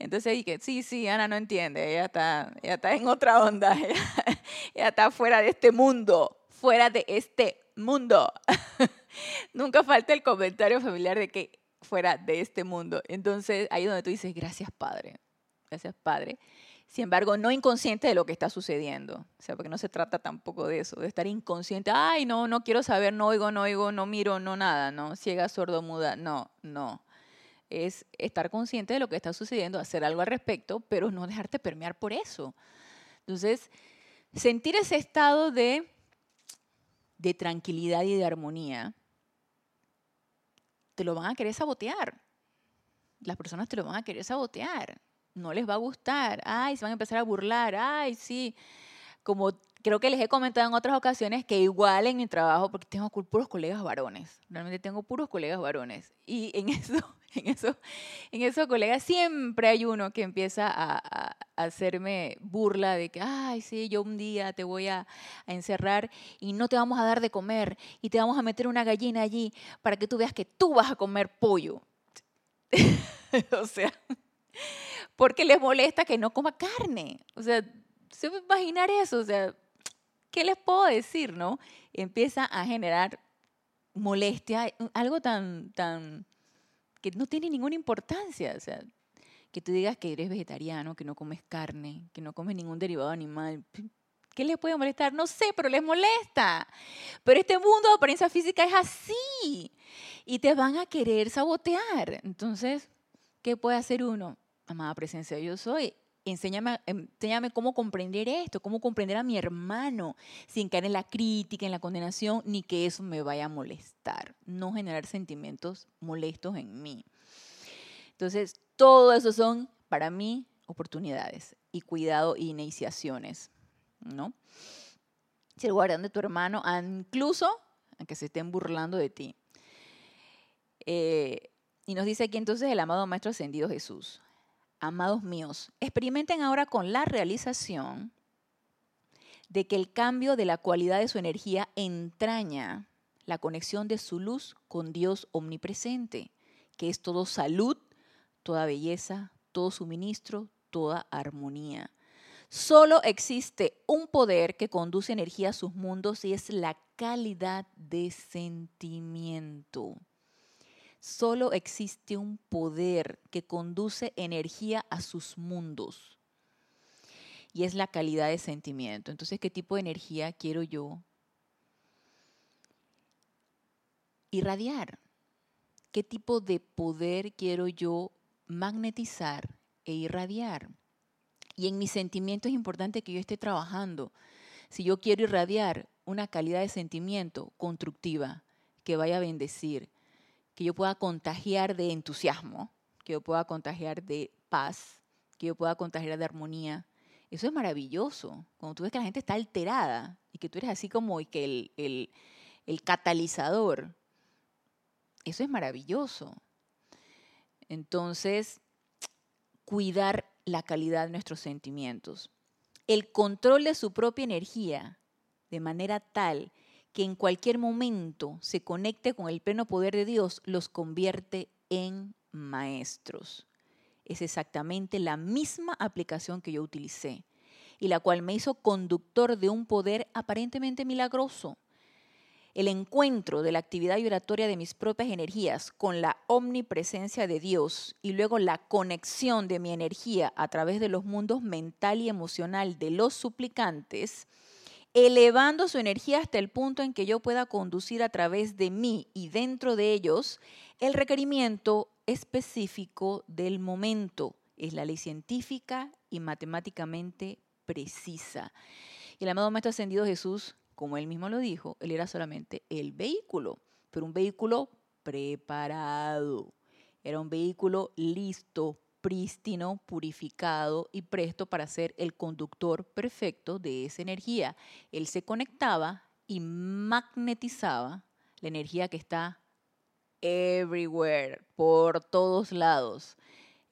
Entonces dije, sí, sí, Ana no entiende, ella está, ella está en otra onda, ella está fuera de este mundo, fuera de este mundo. Nunca falta el comentario familiar de que fuera de este mundo. Entonces, ahí es donde tú dices, gracias Padre, gracias Padre. Sin embargo, no inconsciente de lo que está sucediendo. O sea, porque no se trata tampoco de eso, de estar inconsciente. Ay, no, no quiero saber, no oigo, no oigo, no miro, no nada, no, ciega, sordo, muda. No, no. Es estar consciente de lo que está sucediendo, hacer algo al respecto, pero no dejarte permear por eso. Entonces, sentir ese estado de, de tranquilidad y de armonía te lo van a querer sabotear. Las personas te lo van a querer sabotear. No les va a gustar. Ay, se van a empezar a burlar. Ay, sí. Como creo que les he comentado en otras ocasiones que igual en mi trabajo, porque tengo puros colegas varones, realmente tengo puros colegas varones. Y en eso, en eso, en esos colegas siempre hay uno que empieza a, hacerme burla de que, ay, sí, yo un día te voy a, encerrar y no te vamos a dar de comer y te vamos a meter una gallina allí para que tú veas que tú vas a comer pollo. o sea, porque les molesta que no coma carne. O sea, se puede imaginar eso. O sea, ¿qué les puedo decir, no? Empieza a generar molestia, algo tan, tan que no tiene ninguna importancia. O sea, que tú digas que eres vegetariano, que no comes carne, que no comes ningún derivado animal. ¿Qué les puede molestar? No sé, pero les molesta. Pero este mundo de apariencia física es así. Y te van a querer sabotear. Entonces, ¿qué puede hacer uno? Amada presencia, yo soy. Enséñame, enséñame cómo comprender esto, cómo comprender a mi hermano sin caer en la crítica, en la condenación, ni que eso me vaya a molestar. No generar sentimientos molestos en mí. Entonces, todo eso son, para mí, oportunidades y cuidado e iniciaciones, ¿no? el guardián de tu hermano, incluso aunque se estén burlando de ti. Eh, y nos dice aquí entonces el amado Maestro Ascendido Jesús. Amados míos, experimenten ahora con la realización de que el cambio de la cualidad de su energía entraña la conexión de su luz con Dios omnipresente, que es todo salud, toda belleza, todo suministro, toda armonía. Solo existe un poder que conduce energía a sus mundos y es la calidad de sentimiento. Solo existe un poder que conduce energía a sus mundos y es la calidad de sentimiento. Entonces, ¿qué tipo de energía quiero yo irradiar? ¿Qué tipo de poder quiero yo magnetizar e irradiar. Y en mis sentimientos es importante que yo esté trabajando. Si yo quiero irradiar una calidad de sentimiento constructiva, que vaya a bendecir, que yo pueda contagiar de entusiasmo, que yo pueda contagiar de paz, que yo pueda contagiar de armonía. Eso es maravilloso. Cuando tú ves que la gente está alterada y que tú eres así como que el, catalizador, eso es maravilloso. Entonces, cuidar la calidad de nuestros sentimientos. El control de su propia energía de manera tal que en cualquier momento se conecte con el pleno poder de Dios los convierte en maestros. Es exactamente la misma aplicación que yo utilicé y la cual me hizo conductor de un poder aparentemente milagroso el encuentro de la actividad vibratoria de mis propias energías con la omnipresencia de Dios y luego la conexión de mi energía a través de los mundos mental y emocional de los suplicantes, elevando su energía hasta el punto en que yo pueda conducir a través de mí y dentro de ellos el requerimiento específico del momento. Es la ley científica y matemáticamente precisa. Y el amado Maestro Ascendido Jesús como él mismo lo dijo, él era solamente el vehículo, pero un vehículo preparado. Era un vehículo listo, prístino, purificado y presto para ser el conductor perfecto de esa energía. Él se conectaba y magnetizaba la energía que está everywhere, por todos lados.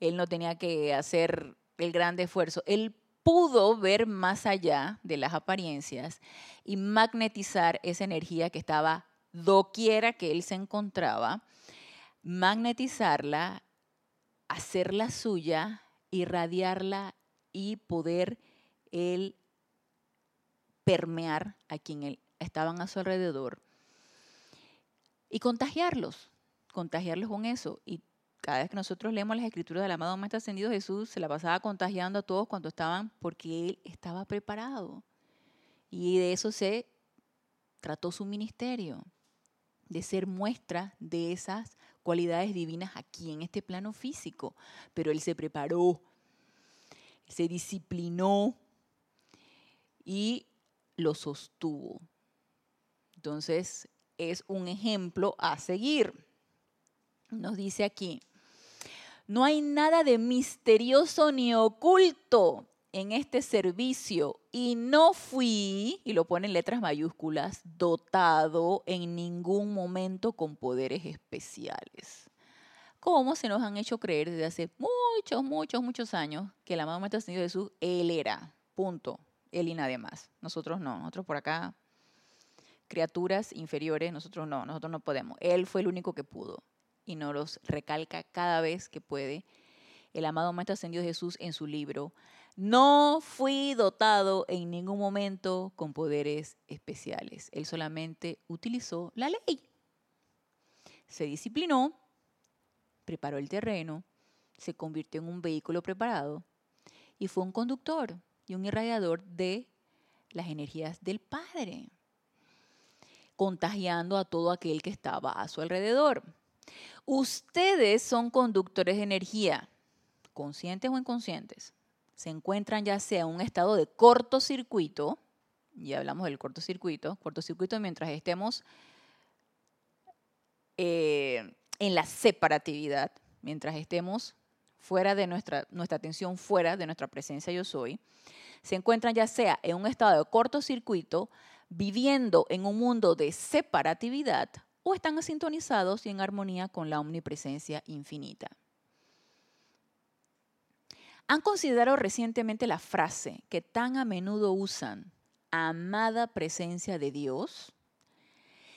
Él no tenía que hacer el gran esfuerzo. Él pudo ver más allá de las apariencias y magnetizar esa energía que estaba doquiera que él se encontraba, magnetizarla, hacerla suya, irradiarla y poder él permear a quien estaban a su alrededor y contagiarlos, contagiarlos con eso. Y cada vez que nosotros leemos las escrituras del amado Maestro Ascendido Jesús, se la pasaba contagiando a todos cuando estaban, porque él estaba preparado. Y de eso se trató su ministerio, de ser muestra de esas cualidades divinas aquí en este plano físico. Pero él se preparó, se disciplinó y lo sostuvo. Entonces, es un ejemplo a seguir. Nos dice aquí, no hay nada de misterioso ni oculto en este servicio y no fui, y lo pone en letras mayúsculas, dotado en ningún momento con poderes especiales. Como se nos han hecho creer desde hace muchos, muchos, muchos años que el amado Maestro Ascendido Jesús, Él era, punto, Él y nadie más. Nosotros no, nosotros por acá, criaturas inferiores, nosotros no, nosotros no podemos. Él fue el único que pudo y nos los recalca cada vez que puede el amado Maestro Ascendido Jesús en su libro. No fui dotado en ningún momento con poderes especiales. Él solamente utilizó la ley. Se disciplinó, preparó el terreno, se convirtió en un vehículo preparado y fue un conductor y un irradiador de las energías del Padre, contagiando a todo aquel que estaba a su alrededor. Ustedes son conductores de energía, conscientes o inconscientes. Se encuentran ya sea en un estado de cortocircuito, ya hablamos del cortocircuito, cortocircuito mientras estemos eh, en la separatividad, mientras estemos fuera de nuestra, nuestra atención, fuera de nuestra presencia yo soy, se encuentran ya sea en un estado de cortocircuito, viviendo en un mundo de separatividad o están sintonizados y en armonía con la omnipresencia infinita. ¿Han considerado recientemente la frase que tan a menudo usan, amada presencia de Dios?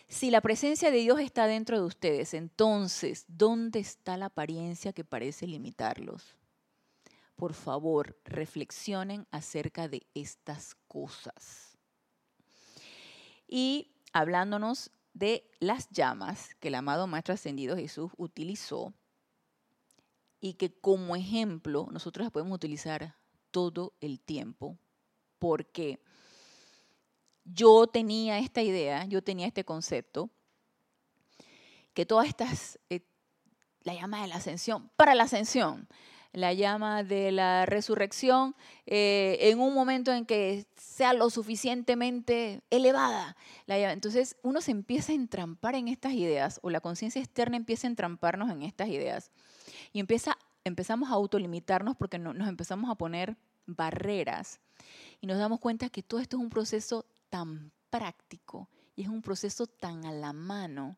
Si la presencia de Dios está dentro de ustedes, entonces, ¿dónde está la apariencia que parece limitarlos? Por favor, reflexionen acerca de estas cosas. Y hablándonos de las llamas que el amado Maestro Ascendido Jesús utilizó y que como ejemplo nosotros las podemos utilizar todo el tiempo, porque yo tenía esta idea, yo tenía este concepto, que todas estas, eh, la llama de la ascensión, para la ascensión, la llama de la resurrección eh, en un momento en que sea lo suficientemente elevada. entonces uno se empieza a entrampar en estas ideas o la conciencia externa empieza a entramparnos en estas ideas y empieza, empezamos a autolimitarnos porque nos empezamos a poner barreras y nos damos cuenta que todo esto es un proceso tan práctico y es un proceso tan a la mano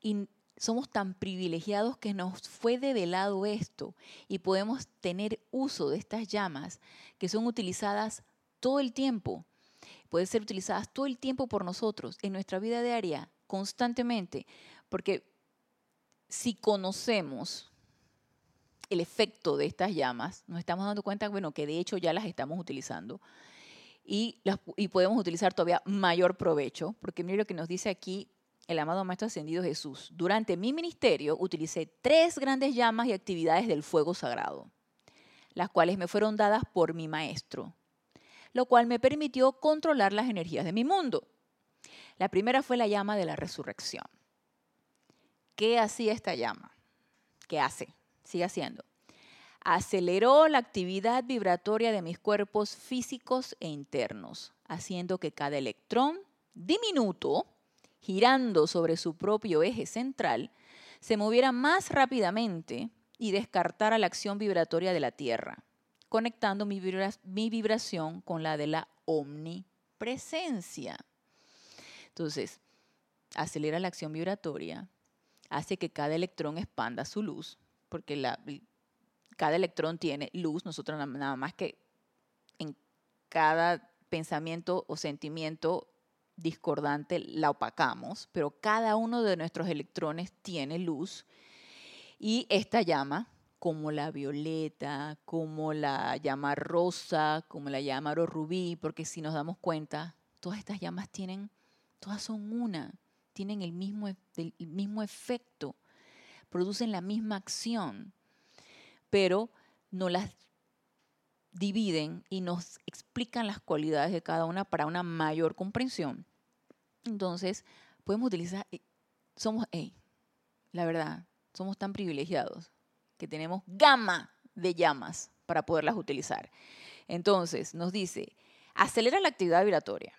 y somos tan privilegiados que nos fue develado esto y podemos tener uso de estas llamas que son utilizadas todo el tiempo. Pueden ser utilizadas todo el tiempo por nosotros en nuestra vida diaria, constantemente, porque si conocemos el efecto de estas llamas, nos estamos dando cuenta bueno, que de hecho ya las estamos utilizando y, podemos utilizar todavía mayor provecho, porque mire lo que nos dice aquí el amado Maestro Ascendido Jesús, durante mi ministerio utilicé tres grandes llamas y actividades del fuego sagrado, las cuales me fueron dadas por mi Maestro, lo cual me permitió controlar las energías de mi mundo. La primera fue la llama de la resurrección. ¿Qué hacía esta llama? ¿Qué hace? Sigue haciendo. Aceleró la actividad vibratoria de mis cuerpos físicos e internos, haciendo que cada electrón diminuto girando sobre su propio eje central, se moviera más rápidamente y descartara la acción vibratoria de la Tierra, conectando mi, vibración con la de la omnipresencia. Entonces, acelera la acción vibratoria, hace que cada electrón expanda su luz, porque cada electrón tiene luz, nosotros nada más que en cada pensamiento o sentimiento discordante la opacamos, pero cada uno de nuestros electrones tiene luz. Y esta llama, como la violeta, como la llama rosa, como la llama rubí, porque si nos damos cuenta, todas estas llamas tienen, todas son una, tienen el mismo, el mismo efecto, producen la misma acción, pero no las dividen y nos explican las cualidades de cada una para una mayor comprensión. Entonces, podemos utilizar, eh, somos, hey, la verdad, somos tan privilegiados que tenemos gama de llamas para poderlas utilizar. Entonces, nos dice, acelera la actividad vibratoria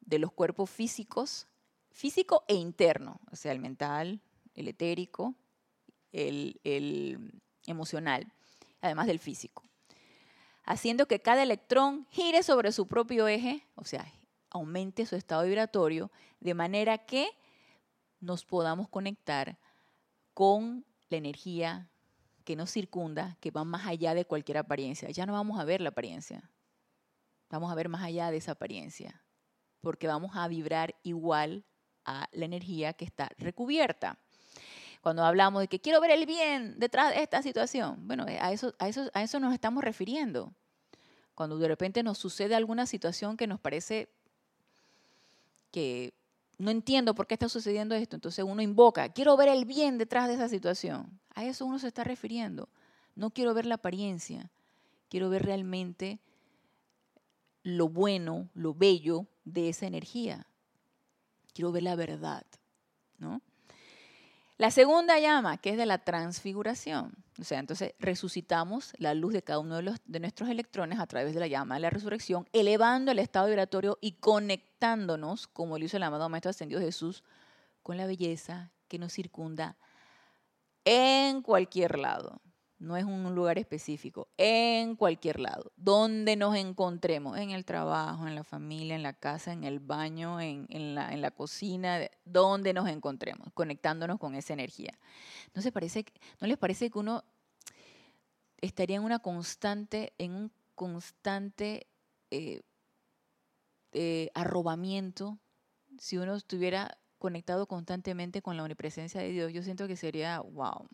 de los cuerpos físicos, físico e interno, o sea, el mental, el etérico, el, el emocional, además del físico, haciendo que cada electrón gire sobre su propio eje, o sea, aumente su estado vibratorio, de manera que nos podamos conectar con la energía que nos circunda, que va más allá de cualquier apariencia. Ya no vamos a ver la apariencia, vamos a ver más allá de esa apariencia, porque vamos a vibrar igual a la energía que está recubierta. Cuando hablamos de que quiero ver el bien detrás de esta situación, bueno, a eso, a eso, a eso nos estamos refiriendo. Cuando de repente nos sucede alguna situación que nos parece que no entiendo por qué está sucediendo esto, entonces uno invoca, quiero ver el bien detrás de esa situación. A eso uno se está refiriendo. No quiero ver la apariencia, quiero ver realmente lo bueno, lo bello de esa energía. Quiero ver la verdad, ¿no? La segunda llama, que es de la transfiguración. O sea, entonces resucitamos la luz de cada uno de, los, de nuestros electrones a través de la llama de la resurrección, elevando el estado vibratorio y conectándonos, como lo hizo el amado Maestro Ascendido Jesús, con la belleza que nos circunda en cualquier lado no es un lugar específico, en cualquier lado, donde nos encontremos, en el trabajo, en la familia, en la casa, en el baño, en, la, cocina, donde nos encontremos, conectándonos con esa energía. ¿No, se parece, ¿No les parece que uno estaría en una constante, en un constante eh, eh, arrobamiento si uno estuviera conectado constantemente con la omnipresencia de Dios? Yo siento que sería, wow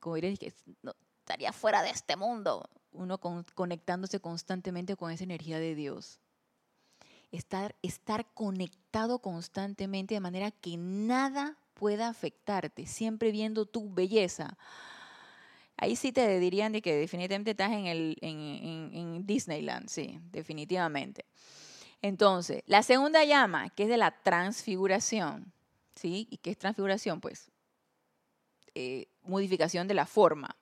como diréis, no, estaría fuera de este mundo, uno conectándose constantemente con esa energía de Dios. Estar, estar conectado constantemente de manera que nada pueda afectarte, siempre viendo tu belleza. Ahí sí te dirían de que definitivamente estás en, el, en, en Disneyland, sí, definitivamente. Entonces, la segunda llama, que es de la transfiguración, ¿sí? ¿Y qué es transfiguración? Pues eh, modificación de la forma.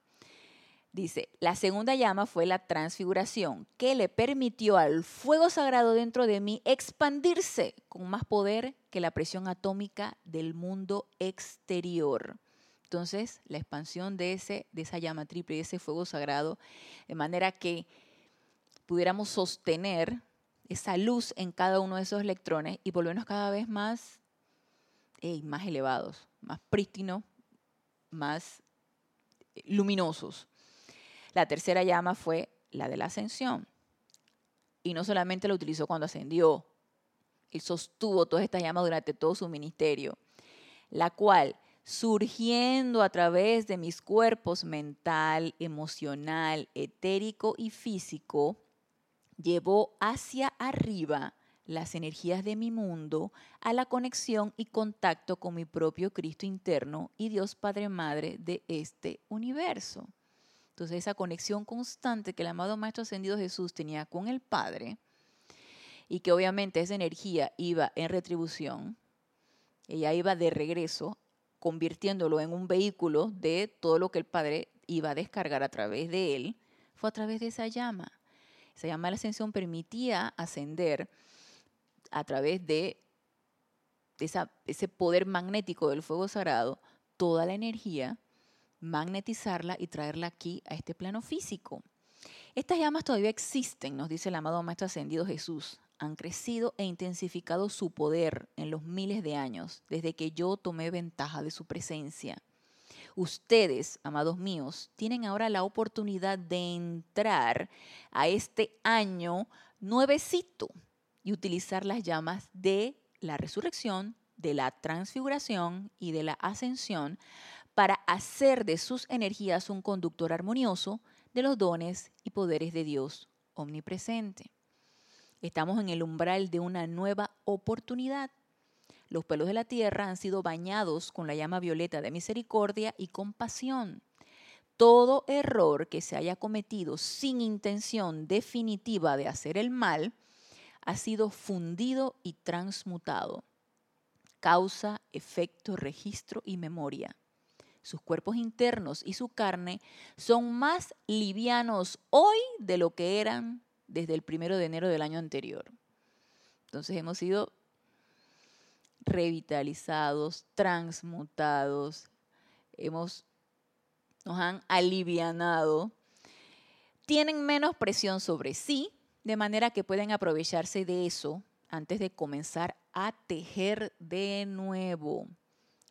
Dice, la segunda llama fue la transfiguración, que le permitió al fuego sagrado dentro de mí expandirse con más poder que la presión atómica del mundo exterior. Entonces, la expansión de, ese, de esa llama triple, de ese fuego sagrado, de manera que pudiéramos sostener esa luz en cada uno de esos electrones y volvernos cada vez más, más elevados, más prístinos, más eh, luminosos. La tercera llama fue la de la ascensión. Y no solamente la utilizó cuando ascendió, él sostuvo todas estas llamas durante todo su ministerio, la cual, surgiendo a través de mis cuerpos mental, emocional, etérico y físico, llevó hacia arriba las energías de mi mundo a la conexión y contacto con mi propio Cristo interno y Dios Padre Madre de este universo. Entonces esa conexión constante que el amado Maestro Ascendido Jesús tenía con el Padre y que obviamente esa energía iba en retribución, ella iba de regreso, convirtiéndolo en un vehículo de todo lo que el Padre iba a descargar a través de él, fue a través de esa llama. Esa llama de la ascensión permitía ascender a través de ese poder magnético del fuego sagrado, toda la energía, magnetizarla y traerla aquí a este plano físico. Estas llamas todavía existen, nos dice el amado Maestro Ascendido Jesús. Han crecido e intensificado su poder en los miles de años desde que yo tomé ventaja de su presencia. Ustedes, amados míos, tienen ahora la oportunidad de entrar a este año nuevecito y utilizar las llamas de la resurrección, de la transfiguración y de la ascensión para hacer de sus energías un conductor armonioso de los dones y poderes de Dios omnipresente. Estamos en el umbral de una nueva oportunidad. Los pelos de la tierra han sido bañados con la llama violeta de misericordia y compasión. Todo error que se haya cometido sin intención definitiva de hacer el mal ha sido fundido y transmutado. Causa, efecto, registro y memoria sus cuerpos internos y su carne son más livianos hoy de lo que eran desde el primero de enero del año anterior. Entonces hemos sido revitalizados, transmutados, hemos, nos han alivianado, tienen menos presión sobre sí, de manera que pueden aprovecharse de eso antes de comenzar a tejer de nuevo.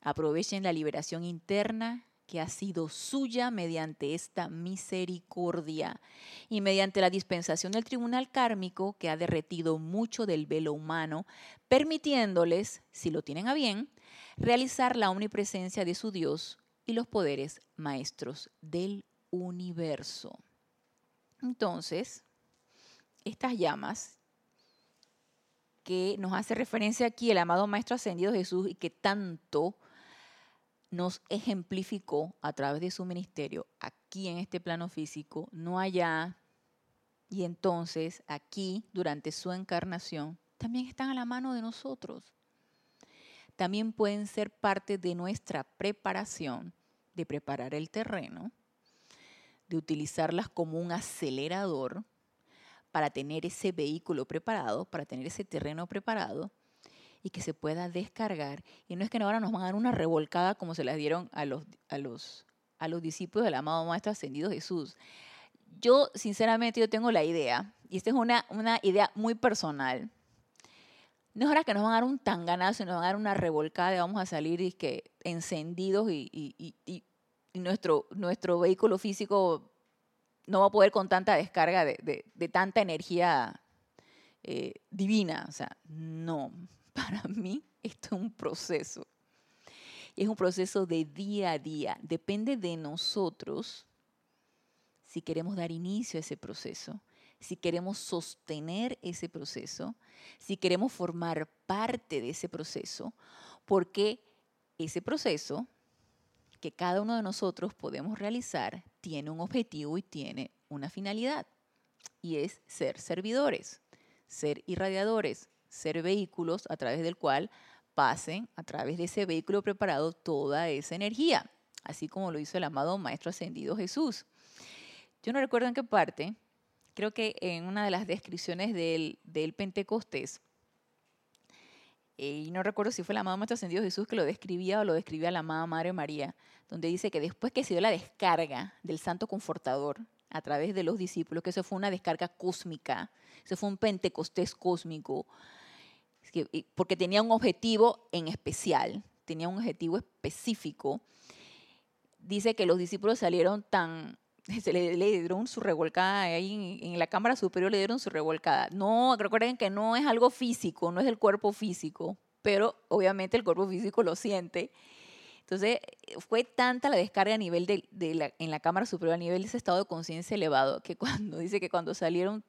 Aprovechen la liberación interna que ha sido suya mediante esta misericordia y mediante la dispensación del tribunal kármico que ha derretido mucho del velo humano, permitiéndoles, si lo tienen a bien, realizar la omnipresencia de su Dios y los poderes maestros del universo. Entonces, estas llamas que nos hace referencia aquí el amado Maestro Ascendido Jesús y que tanto nos ejemplificó a través de su ministerio aquí en este plano físico, no allá, y entonces aquí durante su encarnación, también están a la mano de nosotros. También pueden ser parte de nuestra preparación, de preparar el terreno, de utilizarlas como un acelerador para tener ese vehículo preparado, para tener ese terreno preparado y que se pueda descargar. Y no es que ahora nos van a dar una revolcada como se las dieron a los, a los, a los discípulos del amado Maestro Ascendido Jesús. Yo, sinceramente, yo tengo la idea, y esta es una, una idea muy personal. No es ahora que nos van a dar un tanganazo, nos van a dar una revolcada y vamos a salir y que, encendidos y, y, y, y nuestro, nuestro vehículo físico no va a poder con tanta descarga de, de, tanta energía eh, divina. O sea, no, para mí esto es un proceso. Es un proceso de día a día. Depende de nosotros si queremos dar inicio a ese proceso, si queremos sostener ese proceso, si queremos formar parte de ese proceso, porque ese proceso que cada uno de nosotros podemos realizar tiene un objetivo y tiene una finalidad, y es ser servidores, ser irradiadores, ser vehículos a través del cual pasen a través de ese vehículo preparado toda esa energía, así como lo hizo el amado Maestro Ascendido Jesús. Yo no recuerdo en qué parte, creo que en una de las descripciones del, del Pentecostés, y no recuerdo si fue el amado Maestro Ascendido Jesús que lo describía o lo describía la amada Madre María, donde dice que después que se dio la descarga del Santo Confortador a través de los discípulos, que eso fue una descarga cósmica, eso fue un Pentecostés cósmico, porque tenía un objetivo en especial, tenía un objetivo específico. Dice que los discípulos salieron tan, se le, dieron su revolcada ahí en, la cámara superior, le dieron su revolcada. No, recuerden que no es algo físico, no es el cuerpo físico, pero obviamente el cuerpo físico lo siente. Entonces, fue tanta la descarga a nivel de, la, en la cámara superior, a nivel de ese estado de conciencia elevado, que cuando dice que cuando salieron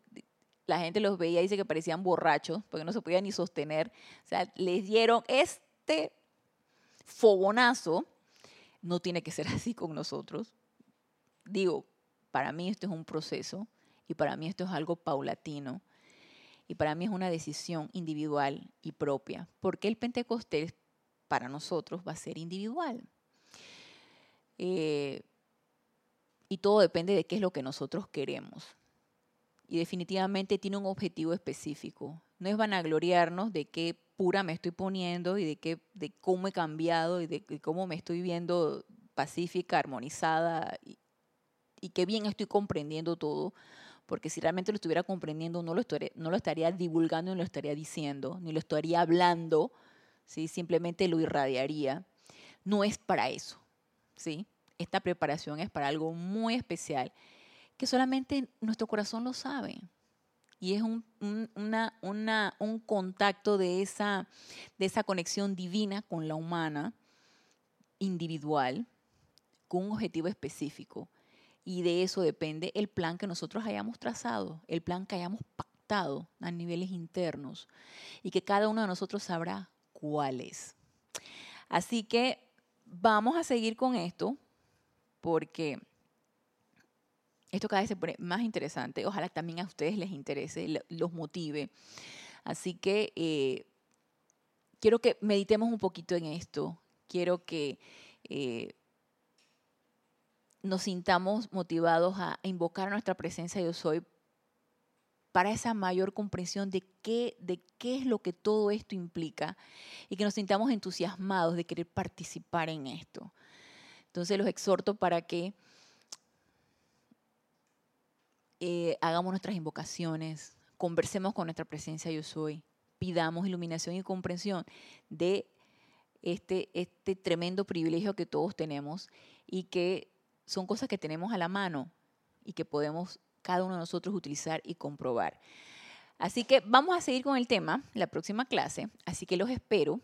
la gente los veía dice que parecían borrachos, porque no se podían ni sostener. O sea, les dieron este fogonazo. No tiene que ser así con nosotros. Digo, para mí esto es un proceso y para mí esto es algo paulatino. Y para mí es una decisión individual y propia. Porque el Pentecostés para nosotros va a ser individual. Eh, y todo depende de qué es lo que nosotros queremos y definitivamente tiene un objetivo específico. no es vanagloriarnos de qué pura me estoy poniendo y de, qué, de cómo he cambiado y de, cómo me estoy viendo pacífica, armonizada y qué bien estoy comprendiendo todo, porque si realmente lo estuviera comprendiendo no lo, estaría, no lo estaría divulgando ni lo estaría diciendo, ni lo estaría hablando, ¿sí? simplemente lo irradiaría. No es para eso. ¿sí? Esta preparación es para algo muy especial que solamente nuestro corazón lo sabe. Y es un, una, una, un contacto de esa, de esa conexión divina con la humana, individual, con un objetivo específico. Y de eso depende el plan que nosotros hayamos trazado, el plan que hayamos pactado a niveles internos y que cada uno de nosotros sabrá cuál es. Así que vamos a seguir con esto porque esto cada vez se pone más interesante. Ojalá también a ustedes les interese, los motive. Así que eh, quiero que meditemos un poquito en esto. Quiero que eh, nos sintamos motivados a invocar nuestra presencia yo soy para esa mayor comprensión de qué, de qué es lo que todo esto implica y que nos sintamos entusiasmados de querer participar en esto. Entonces los exhorto para que eh, hagamos nuestras invocaciones, conversemos con nuestra presencia yo soy, pidamos iluminación y comprensión de este, este tremendo privilegio que todos tenemos y que son cosas que tenemos a la mano y que podemos cada uno de nosotros utilizar y comprobar. Así que vamos a seguir con el tema la próxima clase, así que los espero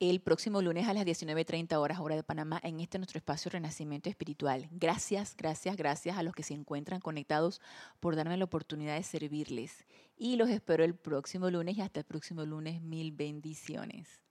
el próximo lunes a las 19.30 horas hora de Panamá en este nuestro espacio Renacimiento Espiritual. Gracias, gracias, gracias a los que se encuentran conectados por darme la oportunidad de servirles. Y los espero el próximo lunes y hasta el próximo lunes. Mil bendiciones.